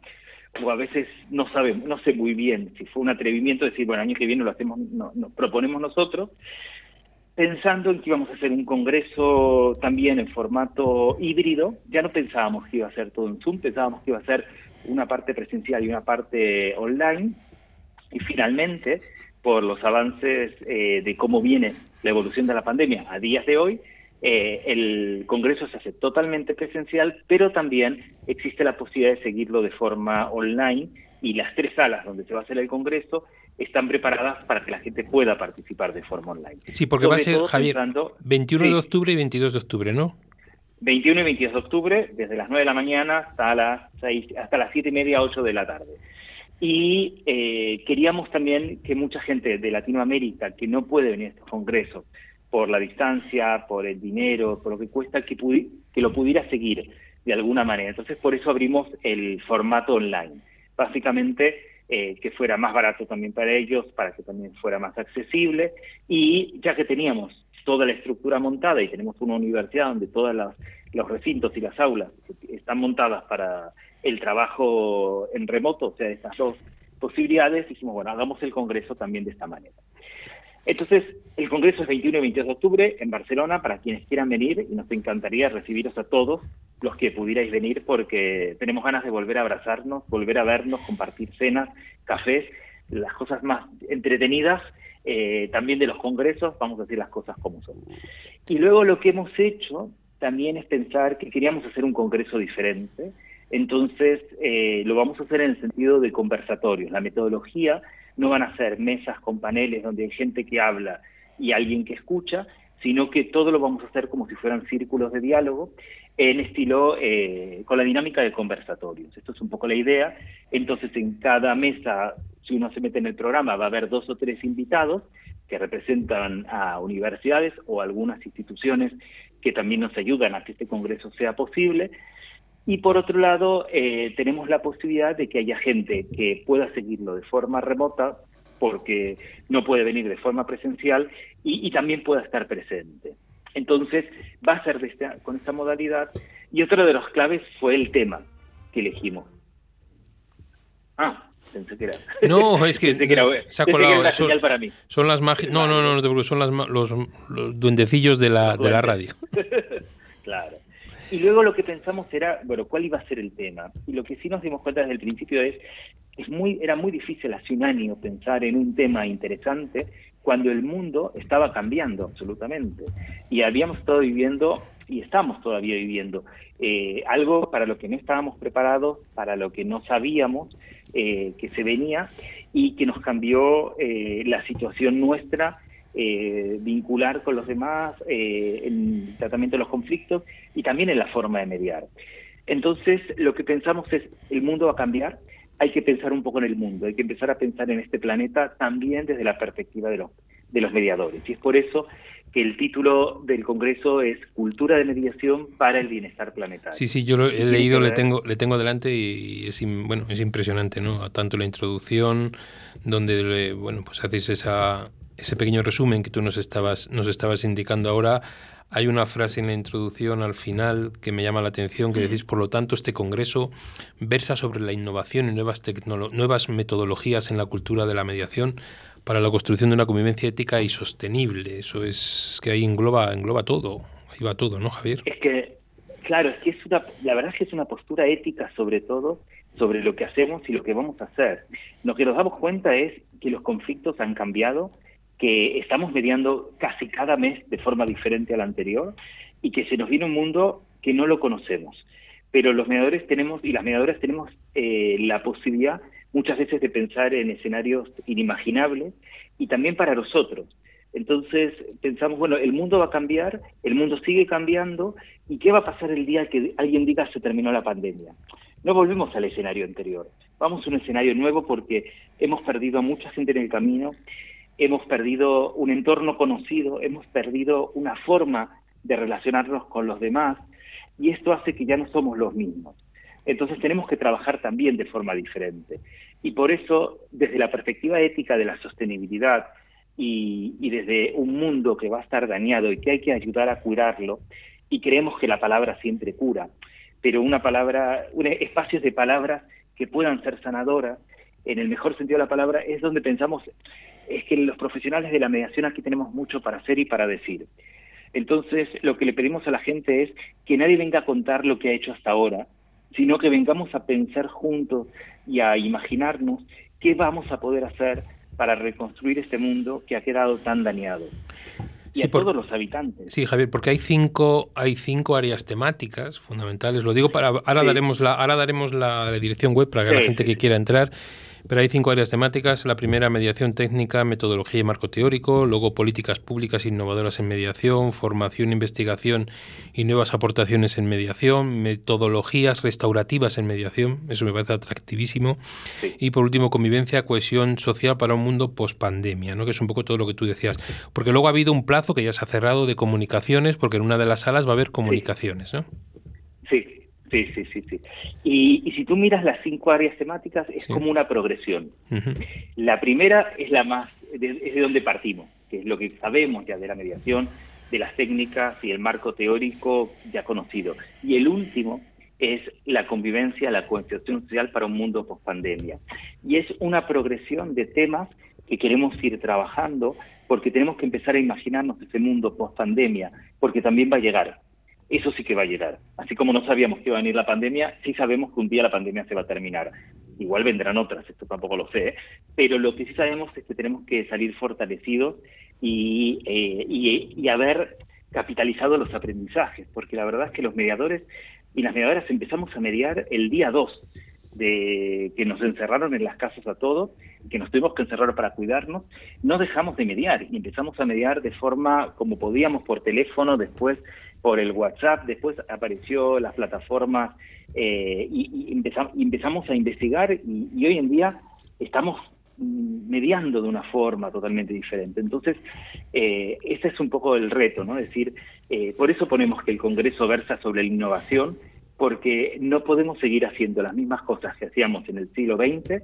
Speaker 10: o a veces no sabemos, no sé muy bien si fue un atrevimiento decir, bueno, el año que viene lo hacemos, no, proponemos nosotros, pensando en que íbamos a hacer un congreso también en formato híbrido, ya no pensábamos que iba a ser todo en Zoom, pensábamos que iba a ser una parte presencial y una parte online, y finalmente por los avances eh, de cómo viene la evolución de la pandemia a días de hoy, eh, el Congreso se hace totalmente presencial, pero también existe la posibilidad de seguirlo de forma online y las tres salas donde se va a hacer el Congreso están preparadas para que la gente pueda participar de forma online.
Speaker 2: Sí, porque va a ser, Javier, 21 de octubre y 22 de octubre, ¿no?
Speaker 10: 21 y 22 de octubre, desde las 9 de la mañana hasta las 6, hasta las 7 y media, 8 de la tarde. Y eh, queríamos también que mucha gente de Latinoamérica que no puede venir a estos congresos por la distancia, por el dinero, por lo que cuesta, que, que lo pudiera seguir de alguna manera. Entonces, por eso abrimos el formato online. Básicamente, eh, que fuera más barato también para ellos, para que también fuera más accesible. Y ya que teníamos toda la estructura montada y tenemos una universidad donde todos los recintos y las aulas están montadas para el trabajo en remoto, o sea, estas dos posibilidades, dijimos, bueno, hagamos el Congreso también de esta manera. Entonces, el Congreso es 21 y 22 de octubre en Barcelona para quienes quieran venir y nos encantaría recibiros a todos los que pudierais venir porque tenemos ganas de volver a abrazarnos, volver a vernos, compartir cenas, cafés, las cosas más entretenidas eh, también de los congresos, vamos a decir las cosas como son. Y luego lo que hemos hecho también es pensar que queríamos hacer un congreso diferente, entonces, eh, lo vamos a hacer en el sentido de conversatorios. La metodología no van a ser mesas con paneles donde hay gente que habla y alguien que escucha, sino que todo lo vamos a hacer como si fueran círculos de diálogo en estilo eh, con la dinámica de conversatorios. Esto es un poco la idea. Entonces, en cada mesa, si uno se mete en el programa, va a haber dos o tres invitados que representan a universidades o algunas instituciones que también nos ayudan a que este congreso sea posible. Y por otro lado, eh, tenemos la posibilidad de que haya gente que pueda seguirlo de forma remota porque no puede venir de forma presencial y, también pueda estar presente. Entonces, va a ser de con esta modalidad. Y otro de los claves fue el tema que elegimos. Ah, pensé que era.
Speaker 2: No, es [LAUGHS] que, se ha colado.
Speaker 10: son, para mí.
Speaker 2: Son las magias. No, no, no, no te preocupes, son las, los, los duendecillos de la, de la radio. [LAUGHS]
Speaker 10: claro. Y luego lo que pensamos era, bueno, ¿cuál iba a ser el tema? Y lo que sí nos dimos cuenta desde el principio es, es muy, era muy difícil hace un año pensar en un tema interesante cuando el mundo estaba cambiando absolutamente. Y habíamos estado viviendo, y estamos todavía viviendo, eh, algo para lo que no estábamos preparados, para lo que no sabíamos eh, que se venía y que nos cambió eh, la situación nuestra eh, vincular con los demás eh, el tratamiento de los conflictos y también en la forma de mediar. Entonces, lo que pensamos es, el mundo va a cambiar, hay que pensar un poco en el mundo, hay que empezar a pensar en este planeta también desde la perspectiva de los, de los mediadores. Y es por eso que el título del Congreso es Cultura de Mediación para el Bienestar Planetario.
Speaker 2: Sí, sí, yo lo he leído, le tengo, le tengo delante y es, bueno, es impresionante, ¿no? Tanto la introducción, donde, bueno, pues hacéis esa ese pequeño resumen que tú nos estabas, nos estabas indicando ahora, hay una frase en la introducción al final que me llama la atención, que decís, por lo tanto, este Congreso versa sobre la innovación y nuevas, nuevas metodologías en la cultura de la mediación para la construcción de una convivencia ética y sostenible. Eso es, que ahí engloba, engloba todo, ahí va todo, ¿no, Javier?
Speaker 10: Es que, claro, es que es una, la verdad es que es una postura ética sobre todo, sobre lo que hacemos y lo que vamos a hacer. Lo que nos damos cuenta es que los conflictos han cambiado, que estamos mediando casi cada mes de forma diferente a la anterior, y que se nos viene un mundo que no lo conocemos. Pero los mediadores tenemos, y las mediadoras tenemos eh, la posibilidad muchas veces de pensar en escenarios inimaginables y también para nosotros. Entonces pensamos, bueno, el mundo va a cambiar, el mundo sigue cambiando, ¿y qué va a pasar el día que alguien diga se terminó la pandemia? No volvemos al escenario anterior, vamos a un escenario nuevo porque hemos perdido a mucha gente en el camino, hemos perdido un entorno conocido, hemos perdido una forma de relacionarnos con los demás y esto hace que ya no somos los mismos. Entonces tenemos que trabajar también de forma diferente. Y por eso, desde la perspectiva ética de la sostenibilidad y, desde un mundo que va a estar dañado y que hay que ayudar a curarlo, y creemos que la palabra siempre cura, pero una palabra, un, espacios de palabras que puedan ser sanadoras, en el mejor sentido de la palabra, es donde pensamos, es que los profesionales de la mediación aquí tenemos mucho para hacer y para decir. Entonces, lo que le pedimos a la gente es que nadie venga a contar lo que ha hecho hasta ahora, sino que vengamos a pensar juntos y a imaginarnos qué vamos a poder hacer para reconstruir este mundo que ha quedado tan dañado. Y a todos los habitantes.
Speaker 2: Sí, Javier, porque hay cinco, hay cinco áreas temáticas fundamentales. Lo digo para ahora daremos la, ahora daremos la, dirección web para que la gente que quiera entrar pero hay cinco áreas temáticas. La primera, mediación técnica, metodología y marco teórico. Luego, políticas públicas innovadoras en mediación, formación, investigación y nuevas aportaciones en mediación, metodologías restaurativas en mediación. Eso me parece atractivísimo. Y por último, convivencia, cohesión social para un mundo post-pandemia, ¿no? que es un poco todo lo que tú decías. Porque luego ha habido un plazo que ya se ha cerrado de comunicaciones, porque en una de las salas va a haber comunicaciones. ¿no?
Speaker 10: Sí, Sí, sí, sí, sí. Y, si tú miras las cinco áreas temáticas, es como una progresión. La primera es la más, es de donde partimos, que es lo que sabemos ya de la mediación, de las técnicas y el marco teórico ya conocido. Y el último es la convivencia, la cohesión social para un mundo post pandemia. Y es una progresión de temas que queremos ir trabajando porque tenemos que empezar a imaginarnos ese mundo post pandemia, porque también va a llegar eso sí que va a llegar. Así como no sabíamos que iba a venir la pandemia, sí sabemos que un día la pandemia se va a terminar. Igual vendrán otras, esto tampoco lo sé, ¿eh? pero lo que sí sabemos es que tenemos que salir fortalecidos y, eh, y, haber capitalizado los aprendizajes, porque la verdad es que los mediadores y las mediadoras empezamos a mediar el día 2 de que nos encerraron en las casas a todos, que nos tuvimos que encerrar para cuidarnos, no dejamos de mediar y empezamos a mediar de forma como podíamos por teléfono, después por el WhatsApp, después apareció las plataformas eh, y, empezamos, a investigar y, hoy en día estamos mediando de una forma totalmente diferente. Entonces, eh, ese es un poco el reto, ¿no? Es decir, eh, por eso ponemos que el Congreso versa sobre la innovación, porque no podemos seguir haciendo las mismas cosas que hacíamos en el siglo XX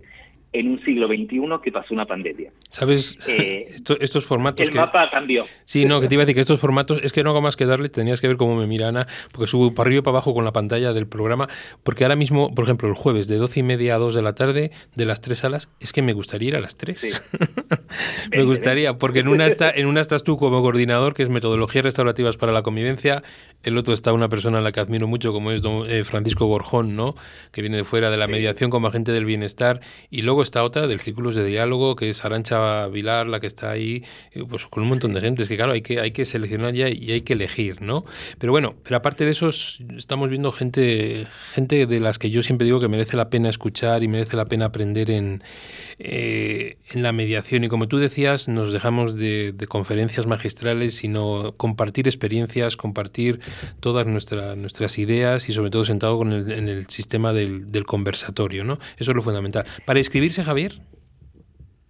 Speaker 10: en un siglo XXI que pasó una pandemia.
Speaker 2: ¿Sabes? Eh, [LAUGHS] estos formatos.
Speaker 10: El mapa cambió.
Speaker 2: Sí, no, que te iba a decir que estos formatos, es que no hago más que darle, tenías que ver cómo me mira Ana, porque subo para arriba y para abajo con la pantalla del programa, porque ahora mismo, por ejemplo, el jueves de 12 y media a 2 de la tarde, de las tres salas, es que me gustaría ir a las tres. [LAUGHS] [LAUGHS] me gustaría, porque en una, está, en una estás tú como coordinador, que es metodologías restaurativas para la convivencia, el otro está una persona a la que admiro mucho, como es eh, Francisco Borjón, ¿no? que viene de fuera de la mediación como agente del bienestar, y luego está otra del Círculos de Diálogo, que es Arancha Vilar, la que está ahí, eh, pues con un montón de gente. Es que claro, hay que, hay que seleccionar ya y hay que elegir, ¿no? Pero bueno, pero aparte de eso, estamos viendo gente, gente de las que yo siempre digo que merece la pena escuchar y merece la pena aprender en, eh, en la mediación. Y como tú decías, nos dejamos de, conferencias magistrales, sino compartir experiencias, compartir todas nuestras nuestras ideas y sobre todo sentado con el, en el sistema del, del conversatorio, ¿no? Eso es lo fundamental. Para inscribirse Javier?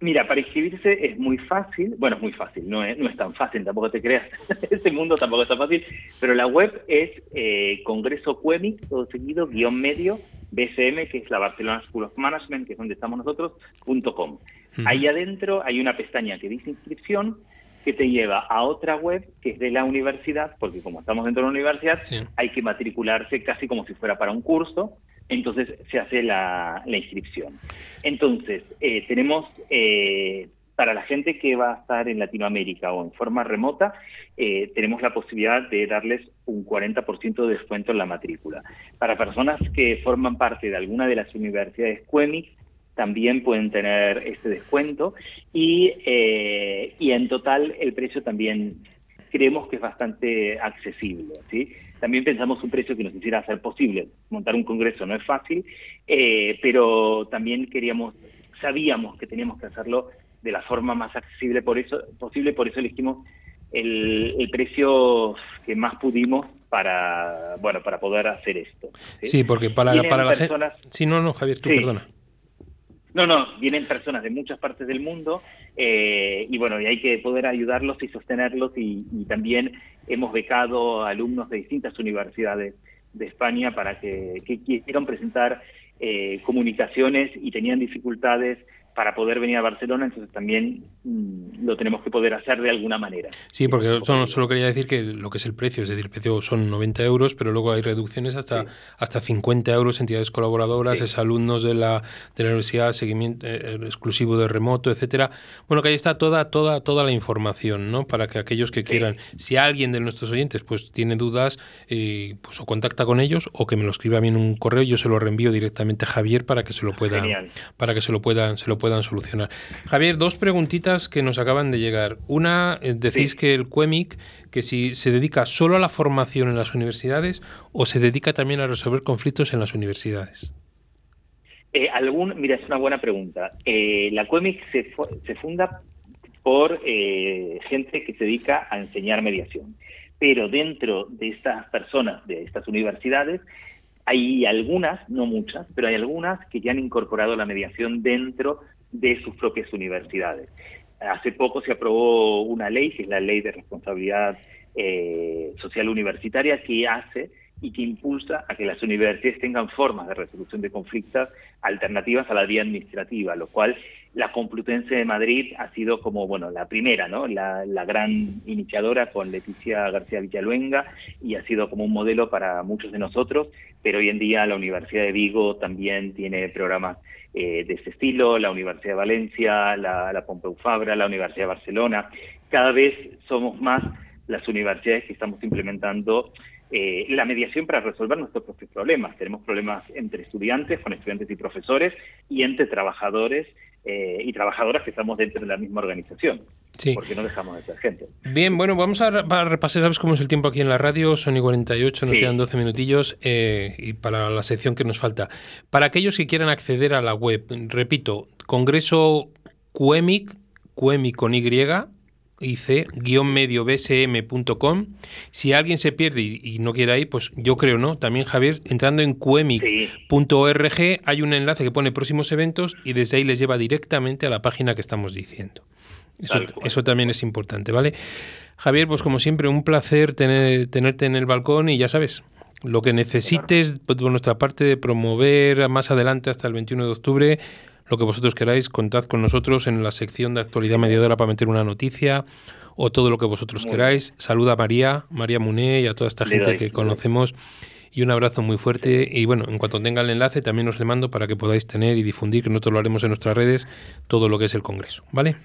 Speaker 10: Mira, para inscribirse es muy fácil, bueno, es muy fácil, no es, no es tan fácil, tampoco te creas, [LAUGHS] este mundo tampoco es tan fácil, pero la web es eh, Congreso Cuemic, todo seguido, guion medio, BCM, que es la Barcelona School of Management, que es donde estamos nosotros, punto com. Ahí adentro hay una pestaña que dice inscripción, que te lleva a otra web que es de la universidad, porque como estamos dentro de la universidad, hay que matricularse casi como si fuera para un curso, entonces se hace la, inscripción. Entonces, eh, tenemos, eh, para la gente que va a estar en Latinoamérica o en forma remota, eh, tenemos la posibilidad de darles un 40% de descuento en la matrícula. Para personas que forman parte de alguna de las universidades CUEMIC, también pueden tener este descuento y, y en total el precio también creemos que es bastante accesible. ¿sí? También pensamos un precio que nos hiciera hacer posible. Montar un congreso no es fácil, eh, pero también queríamos, sabíamos que teníamos que hacerlo de la forma más accesible por eso, posible, por eso elegimos el, precio que más pudimos para bueno para poder hacer esto.
Speaker 2: Sí, porque para, para la gente... Sí, no, no, Javier, tú perdona.
Speaker 10: No, no, vienen personas de muchas partes del mundo eh, y bueno, y hay que poder ayudarlos y sostenerlos y, también hemos becado alumnos de distintas universidades de España para que, quieran presentar eh, comunicaciones y tenían dificultades para poder venir a Barcelona, entonces también mm, lo tenemos que poder hacer de alguna manera.
Speaker 2: Sí, porque solo, quería decir que lo que es el precio, es decir, el precio son 90 euros, pero luego hay reducciones hasta, hasta 50 euros, entidades colaboradoras, es alumnos de la, de la universidad, seguimiento eh, exclusivo de remoto, etcétera. Bueno, que ahí está toda, toda, toda la información, ¿no? Para que aquellos que quieran, si alguien de nuestros oyentes pues tiene dudas, eh, pues o contacta con ellos o que me lo escriba a mí en un correo, yo se lo reenvío directamente a Javier para que se lo pueda, para que se lo puedan, se lo puedan solucionar. Javier, dos preguntitas que nos acaban de llegar. Una, eh, decís que el CUEMIC, que si se dedica solo a la formación en las universidades o se dedica también a resolver conflictos en las universidades.
Speaker 10: Eh, algún, mira, es una buena pregunta. Eh, la CUEMIC se, se funda por gente que se dedica a enseñar mediación. Pero dentro de estas personas, de estas universidades, hay algunas, no muchas, pero hay algunas que ya han incorporado la mediación dentro de sus propias universidades. Hace poco se aprobó una ley, que es la Ley de Responsabilidad eh, Social Universitaria, que hace y que impulsa a que las universidades tengan formas de resolución de conflictos alternativas a la vía administrativa, lo cual la Complutense de Madrid ha sido como, bueno, la primera, ¿no? La, la, gran iniciadora con Leticia García Villaluenga y ha sido como un modelo para muchos de nosotros, pero hoy en día la Universidad de Vigo también tiene programas eh, de ese estilo, la Universidad de Valencia, la, la Pompeu Fabra, la Universidad de Barcelona. Cada vez somos más las universidades que estamos implementando eh, la mediación para resolver nuestros propios problemas. Tenemos problemas entre estudiantes, con estudiantes y profesores, y entre trabajadores eh, y trabajadoras que estamos dentro de la misma organización. Sí. Porque no dejamos de ser gente.
Speaker 2: Bien, bueno, vamos a, repasar, ¿sabes cómo es el tiempo aquí en la radio? Son y 48, nos quedan 12 minutillos eh, y para la sección que nos falta. Para aquellos que quieran acceder a la web, repito, Congreso CUEMIC, CUEMIC con Y, ic-medio-bsm.com. Si alguien se pierde y, no quiere ir, pues yo creo, ¿no? También, Javier, entrando en cuemic.org hay un enlace que pone próximos eventos y desde ahí les lleva directamente a la página que estamos diciendo. Eso, también es importante, ¿vale? Javier, pues como siempre, un placer tener, tenerte en el balcón y ya sabes, lo que necesites pues, por nuestra parte de promover más adelante hasta el 21 de octubre, lo que vosotros queráis, contad con nosotros en la sección de actualidad mediadora para meter una noticia o todo lo que vosotros queráis. Saluda a María, María Muné y a toda esta gente que conocemos y un abrazo muy fuerte. Y bueno, en cuanto tenga el enlace, también os le mando para que podáis tener y difundir, que nosotros lo haremos en nuestras redes, todo lo que es el Congreso. ¿Vale?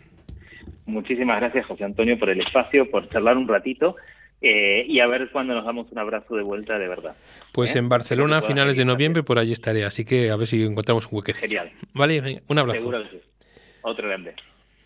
Speaker 10: Muchísimas gracias, José Antonio, por el espacio, por charlar un ratito. Eh, y a ver cuándo nos damos un abrazo de vuelta de verdad.
Speaker 2: Pues ¿Eh? en Barcelona a finales de noviembre por allí estaré, así que a ver si encontramos un huequecito. Genial. Vale, un abrazo.
Speaker 10: Seguro que sí. Otro grande.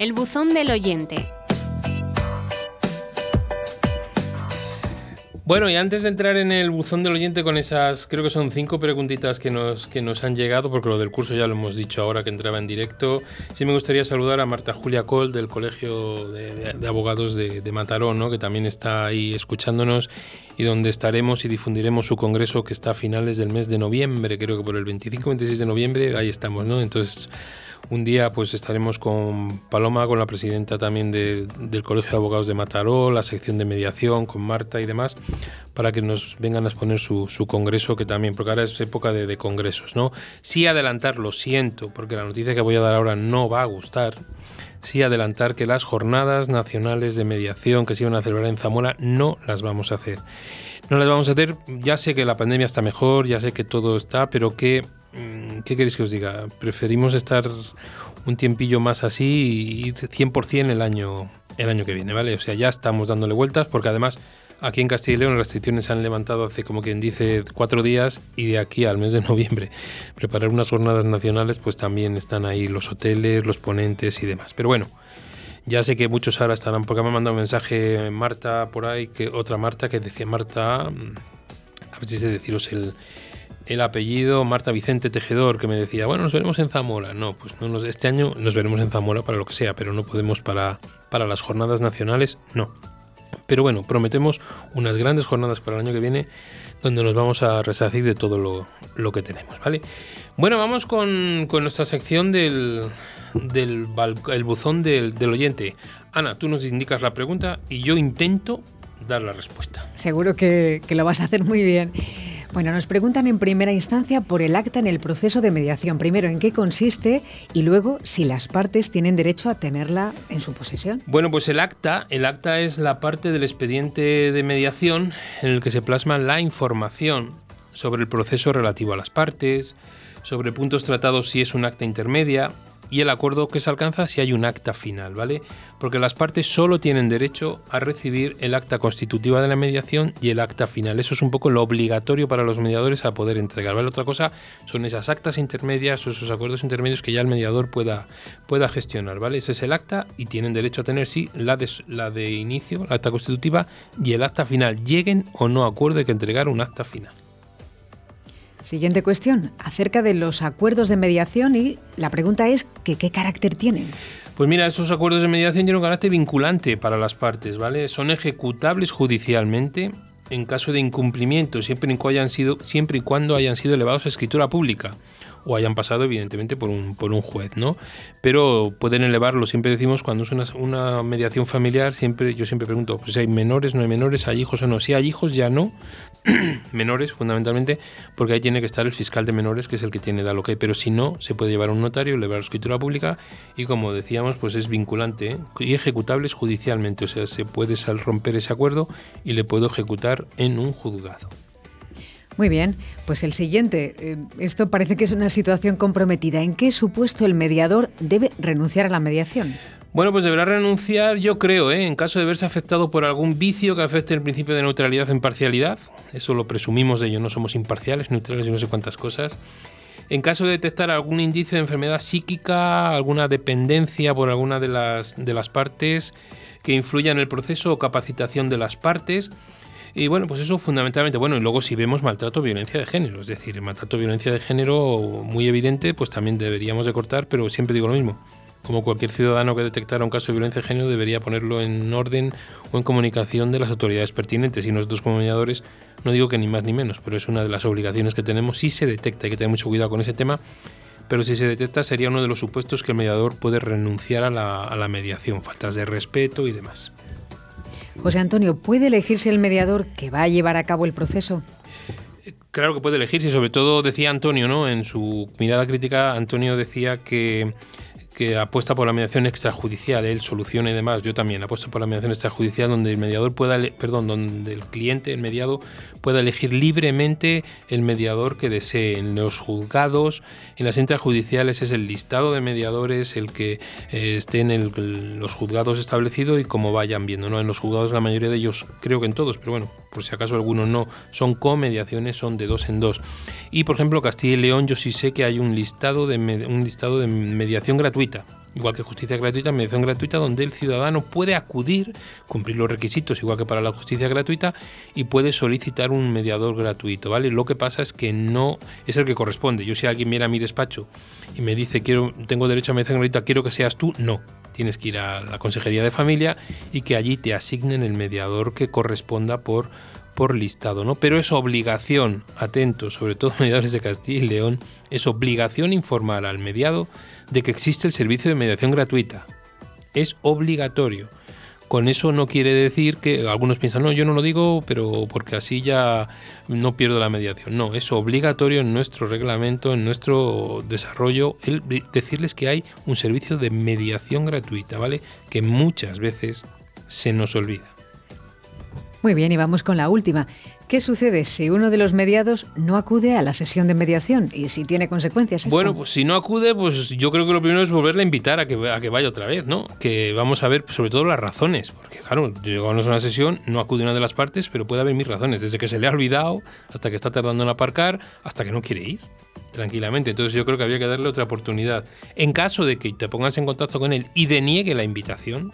Speaker 4: El buzón del oyente.
Speaker 2: Bueno, y antes de entrar en el buzón del oyente con esas, creo que son cinco preguntitas que nos, que nos han llegado, porque lo del curso ya lo hemos dicho ahora que entraba en directo, sí me gustaría saludar a Marta Julia Col del Colegio de, Abogados de, de, Mataró, ¿no? que también está ahí escuchándonos y donde estaremos y difundiremos su congreso que está a finales del mes de noviembre, creo que por el 25-26 de noviembre, ahí estamos, ¿no? Entonces un día pues estaremos con Paloma, con la presidenta también del Colegio de Abogados de Mataró, la sección de mediación, con Marta y demás, para que nos vengan a exponer su, congreso, que también, porque ahora es época de, congresos, ¿no? Sí adelantar, lo siento, porque la noticia que voy a dar ahora no va a gustar, sí adelantar que las jornadas nacionales de mediación que se iban a celebrar en Zamora no las vamos a hacer. No las vamos a hacer, ya sé que la pandemia está mejor, ya sé que todo está, pero que Mm, ¿Qué queréis que os diga? Preferimos estar un tiempillo más así y ir 100% el año, el año que viene, ¿vale? O sea, ya estamos dándole vueltas porque además aquí en Castilla y León las restricciones se han levantado hace como quien dice cuatro días y de aquí al mes de noviembre preparar unas jornadas nacionales pues también están ahí los hoteles, los ponentes y demás. Pero bueno, ya sé que muchos ahora estarán porque me ha mandado un mensaje Marta por ahí, que otra Marta que decía Marta, mm, a ver si sé deciros el el apellido Marta Vicente Tejedor, que me decía, bueno, nos veremos en Zamora. No, pues no nos, este año nos veremos en Zamora para lo que sea, pero no podemos para, para las jornadas nacionales, no. Pero bueno, prometemos unas grandes jornadas para el año que viene donde nos vamos a resarcir de todo lo, que tenemos, ¿vale? Bueno, vamos con, nuestra sección del, del el buzón del, oyente. Ana, tú nos indicas la pregunta y yo intento dar la respuesta.
Speaker 7: Seguro que, que lo vas a hacer muy bien. Bueno, nos preguntan en primera instancia por el acta en el proceso de mediación. Primero, en qué consiste y luego si las partes tienen derecho a tenerla en su posesión.
Speaker 2: Bueno, pues el acta, el acta es la parte del expediente de mediación en el que se plasma la información sobre el proceso relativo a las partes, sobre puntos tratados si es un acta intermedia, y el acuerdo que se alcanza si hay un acta final, ¿vale? Porque las partes solo tienen derecho a recibir el acta constitutiva de la mediación y el acta final. Eso es un poco lo obligatorio para los mediadores a poder entregar, ¿vale? Otra cosa son esas actas intermedias o esos acuerdos intermedios que ya el mediador pueda, pueda gestionar, ¿vale? Ese es el acta y tienen derecho a tener, sí, la de, la de inicio, la acta constitutiva y el acta final, lleguen o no acuerdo de que entregar un acta final.
Speaker 7: Siguiente cuestión, acerca de los acuerdos de mediación y la pregunta es que qué carácter tienen.
Speaker 2: Pues mira, esos acuerdos de mediación tienen un carácter vinculante para las partes, ¿vale? Son ejecutables judicialmente en caso de incumplimiento, siempre y hayan sido, siempre y cuando hayan sido elevados a escritura pública o hayan pasado evidentemente por un, por un juez, ¿no? Pero pueden elevarlo, siempre decimos cuando es una, una mediación familiar, siempre yo siempre pregunto, pues si hay menores, no hay menores, hay hijos o no. Si hay hijos ya no, [CLEARS THROAT] menores fundamentalmente, porque ahí tiene que estar el fiscal de menores, que es el que tiene da lo que, pero si no, se puede llevar a un notario, elevar a escritura pública y como decíamos, pues es vinculante ¿eh? y ejecutables judicialmente, o sea, se puede romper ese acuerdo y le puedo ejecutar en un juzgado.
Speaker 7: Muy bien, pues el siguiente. Eh, esto parece que es una situación comprometida. ¿En qué supuesto el mediador debe renunciar a la mediación?
Speaker 2: Bueno, pues deberá renunciar, yo creo, ¿eh? en caso de verse afectado por algún vicio que afecte el principio de neutralidad o imparcialidad. Eso lo presumimos de ello, no somos imparciales, neutrales y no sé cuántas cosas. En caso de detectar algún indicio de enfermedad psíquica, alguna dependencia por alguna de las, de las partes que influya en el proceso o capacitación de las partes, y bueno, pues eso fundamentalmente, bueno, y luego si vemos maltrato violencia de género, es decir, maltrato violencia de género muy evidente, pues también deberíamos de cortar, pero siempre digo lo mismo. Como cualquier ciudadano que detectara un caso de violencia de género debería ponerlo en orden o en comunicación de las autoridades pertinentes. Y nosotros como mediadores, no digo que ni más ni menos, pero es una de las obligaciones que tenemos. Si se detecta, hay que tener mucho cuidado con ese tema, pero si se detecta sería uno de los supuestos que el mediador puede renunciar a la mediación, faltas de respeto y demás.
Speaker 7: José Antonio, ¿puede elegirse el mediador que va a llevar a cabo el proceso?
Speaker 2: Claro que puede elegirse, sobre todo decía Antonio, ¿no? En su mirada crítica, Antonio decía que apuesta por la mediación extrajudicial, él soluciona y demás, yo también apuesto por la mediación extrajudicial donde el mediador pueda, perdón, donde el cliente, el mediado, pueda elegir libremente el mediador que desee. En los juzgados, en las extrajudiciales es el listado de mediadores el que eh, esté en los juzgados establecido y como vayan viendo, ¿no? En los juzgados la mayoría de ellos, creo que en todos, pero bueno, por si acaso algunos no, son comediaciones, son de dos en dos. Y por ejemplo, Castilla y León, yo sí sé que hay un listado de, un listado de mediación gratuita igual que justicia gratuita, mediación gratuita, donde el ciudadano puede acudir, cumplir los requisitos, igual que para la justicia gratuita, y puede solicitar un mediador gratuito, ¿vale? Lo que pasa es que no es el que corresponde. Yo si alguien viene a mi despacho y me dice, quiero, tengo derecho a mediación gratuita, quiero que seas tú, no. Tienes que ir a la Consejería de Familia y que allí te asignen el mediador que corresponda por por listado, ¿no? Pero es obligación, atento, sobre todo mediadores de Castilla y León, es obligación informar al mediado de que existe el servicio de mediación gratuita. Es obligatorio. Con eso no quiere decir que algunos piensan, no, yo no lo digo, pero porque así ya no pierdo la mediación. No, es obligatorio en nuestro reglamento, en nuestro desarrollo, decirles que hay un servicio de mediación gratuita, ¿vale? Que muchas veces se nos olvida.
Speaker 7: Muy bien, y vamos con la última. ¿Qué sucede si uno de los mediados no acude a la sesión de mediación y si tiene consecuencias?
Speaker 2: Bueno, pues si no acude, pues yo creo que lo primero es volverle a invitar a que, a que vaya otra vez, ¿no? Que vamos a ver sobre todo las razones, porque claro, llegamos a una sesión, no acude una de las partes, pero puede haber mil razones, desde que se le ha olvidado, hasta que está tardando en aparcar, hasta que no quiere ir tranquilamente. Entonces yo creo que habría que darle otra oportunidad. En caso de que te pongas en contacto con él y deniegue la invitación,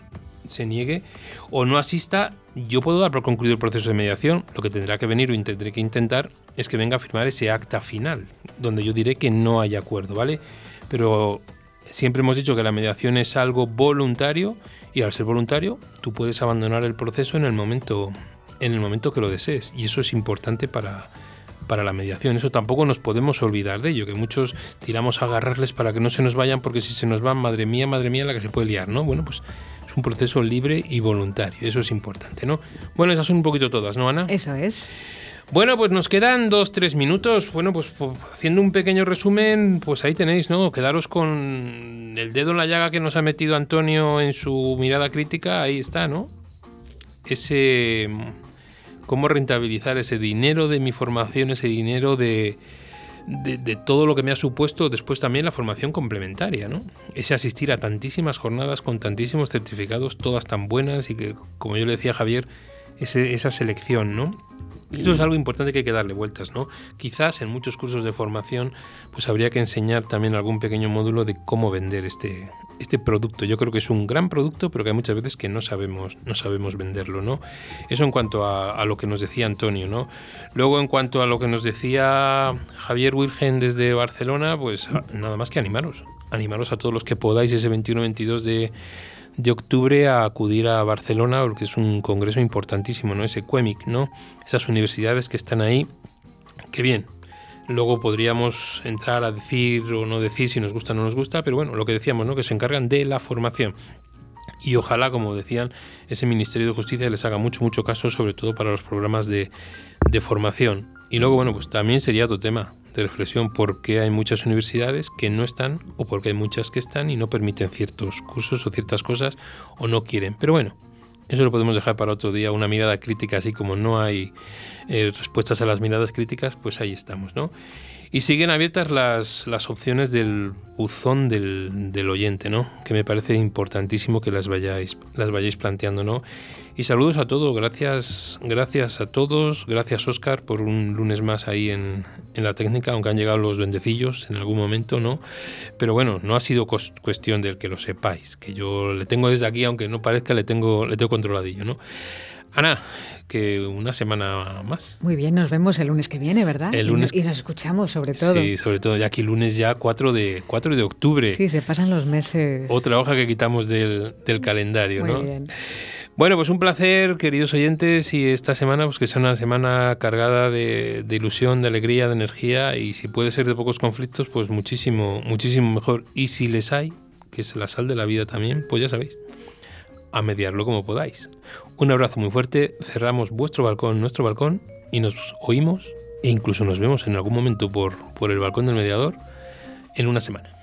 Speaker 2: se niegue o no asista, yo puedo dar por concluido el proceso de mediación. Lo que tendrá que venir o tendré que intentar es que venga a firmar ese acta final, donde yo diré que no hay acuerdo, ¿vale? Pero siempre hemos dicho que la mediación es algo voluntario y al ser voluntario tú puedes abandonar el proceso en el momento, en el momento que lo desees y eso es importante para, para la mediación. Eso tampoco nos podemos olvidar de ello, que muchos tiramos a agarrarles para que no se nos vayan porque si se nos van, madre mía, madre mía, la que se puede liar, ¿no? Bueno, pues es un proceso libre y voluntario, eso es importante, ¿no? Bueno, esas son un poquito todas, ¿no, Ana?
Speaker 7: Eso es.
Speaker 2: Bueno, pues nos quedan dos, tres minutos. Bueno, pues, pues haciendo un pequeño resumen, pues ahí tenéis, ¿no? Quedaros con el dedo en la llaga que nos ha metido Antonio en su mirada crítica, ahí está, ¿no? Ese... cómo rentabilizar ese dinero de mi formación, ese dinero de de, todo lo que me ha supuesto después también la formación complementaria, ¿no? Ese asistir a tantísimas jornadas con tantísimos certificados, todas tan buenas y que, como yo le decía a Javier, esa selección, ¿no? Eso es algo importante que hay que darle vueltas, ¿no? Quizás en muchos cursos de formación pues habría que enseñar también algún pequeño módulo de cómo vender este, este producto. Yo creo que es un gran producto, pero que hay muchas veces que no sabemos, no sabemos venderlo, ¿no? Eso en cuanto a, lo que nos decía Antonio, ¿no? Luego en cuanto a lo que nos decía Javier Wirgen desde Barcelona, pues nada más que animaros. Animaros a todos los que podáis ese 21-22 de de octubre a acudir a Barcelona, porque es un congreso importantísimo, ¿no? Ese CUEMIC, ¿no? Esas universidades que están ahí, qué bien. Luego podríamos entrar a decir o no decir si nos gusta o no nos gusta, pero bueno, lo que decíamos, ¿no? Que se encargan de la formación. Y ojalá, como decían, ese Ministerio de Justicia les haga mucho, mucho caso, sobre todo para los programas de, de formación. Y luego, bueno, pues también sería otro tema, de reflexión por qué hay muchas universidades que no están o por qué hay muchas que están y no permiten ciertos cursos o ciertas cosas o no quieren. Pero bueno, eso lo podemos dejar para otro día, una mirada crítica, así como no hay eh, respuestas a las miradas críticas, pues ahí estamos, ¿no? Y siguen abiertas las, las opciones del buzón del, del, oyente, ¿no? Que me parece importantísimo que las vayáis, las vayáis planteando, ¿no? Y saludos a todos, gracias, gracias a todos, gracias Oscar por un lunes más ahí en, en la técnica, aunque han llegado los bendecillos en algún momento, ¿no? Pero bueno, no ha sido cuestión del que lo sepáis, que yo le tengo desde aquí, aunque no parezca, le tengo, le tengo controladillo, ¿no? Ana, que una semana más.
Speaker 7: Muy bien, nos vemos el lunes que viene, ¿verdad?
Speaker 2: El lunes.
Speaker 7: Y, nos escuchamos, sobre todo.
Speaker 2: Sí, sobre todo, ya aquí lunes ya 4 de, 4 de octubre.
Speaker 7: Sí, se pasan los meses.
Speaker 2: Otra hoja que quitamos del, del calendario, Muy Bien. Bueno, pues un placer, queridos oyentes, y esta semana, pues que sea una semana cargada de, de, ilusión, de alegría, de energía, y si puede ser de pocos conflictos, pues muchísimo, muchísimo mejor. Y si les hay, que es la sal de la vida también, pues ya sabéis, a mediarlo como podáis. Un abrazo muy fuerte, cerramos vuestro balcón, nuestro balcón, y nos oímos e incluso nos vemos en algún momento por, por el balcón del mediador en una semana.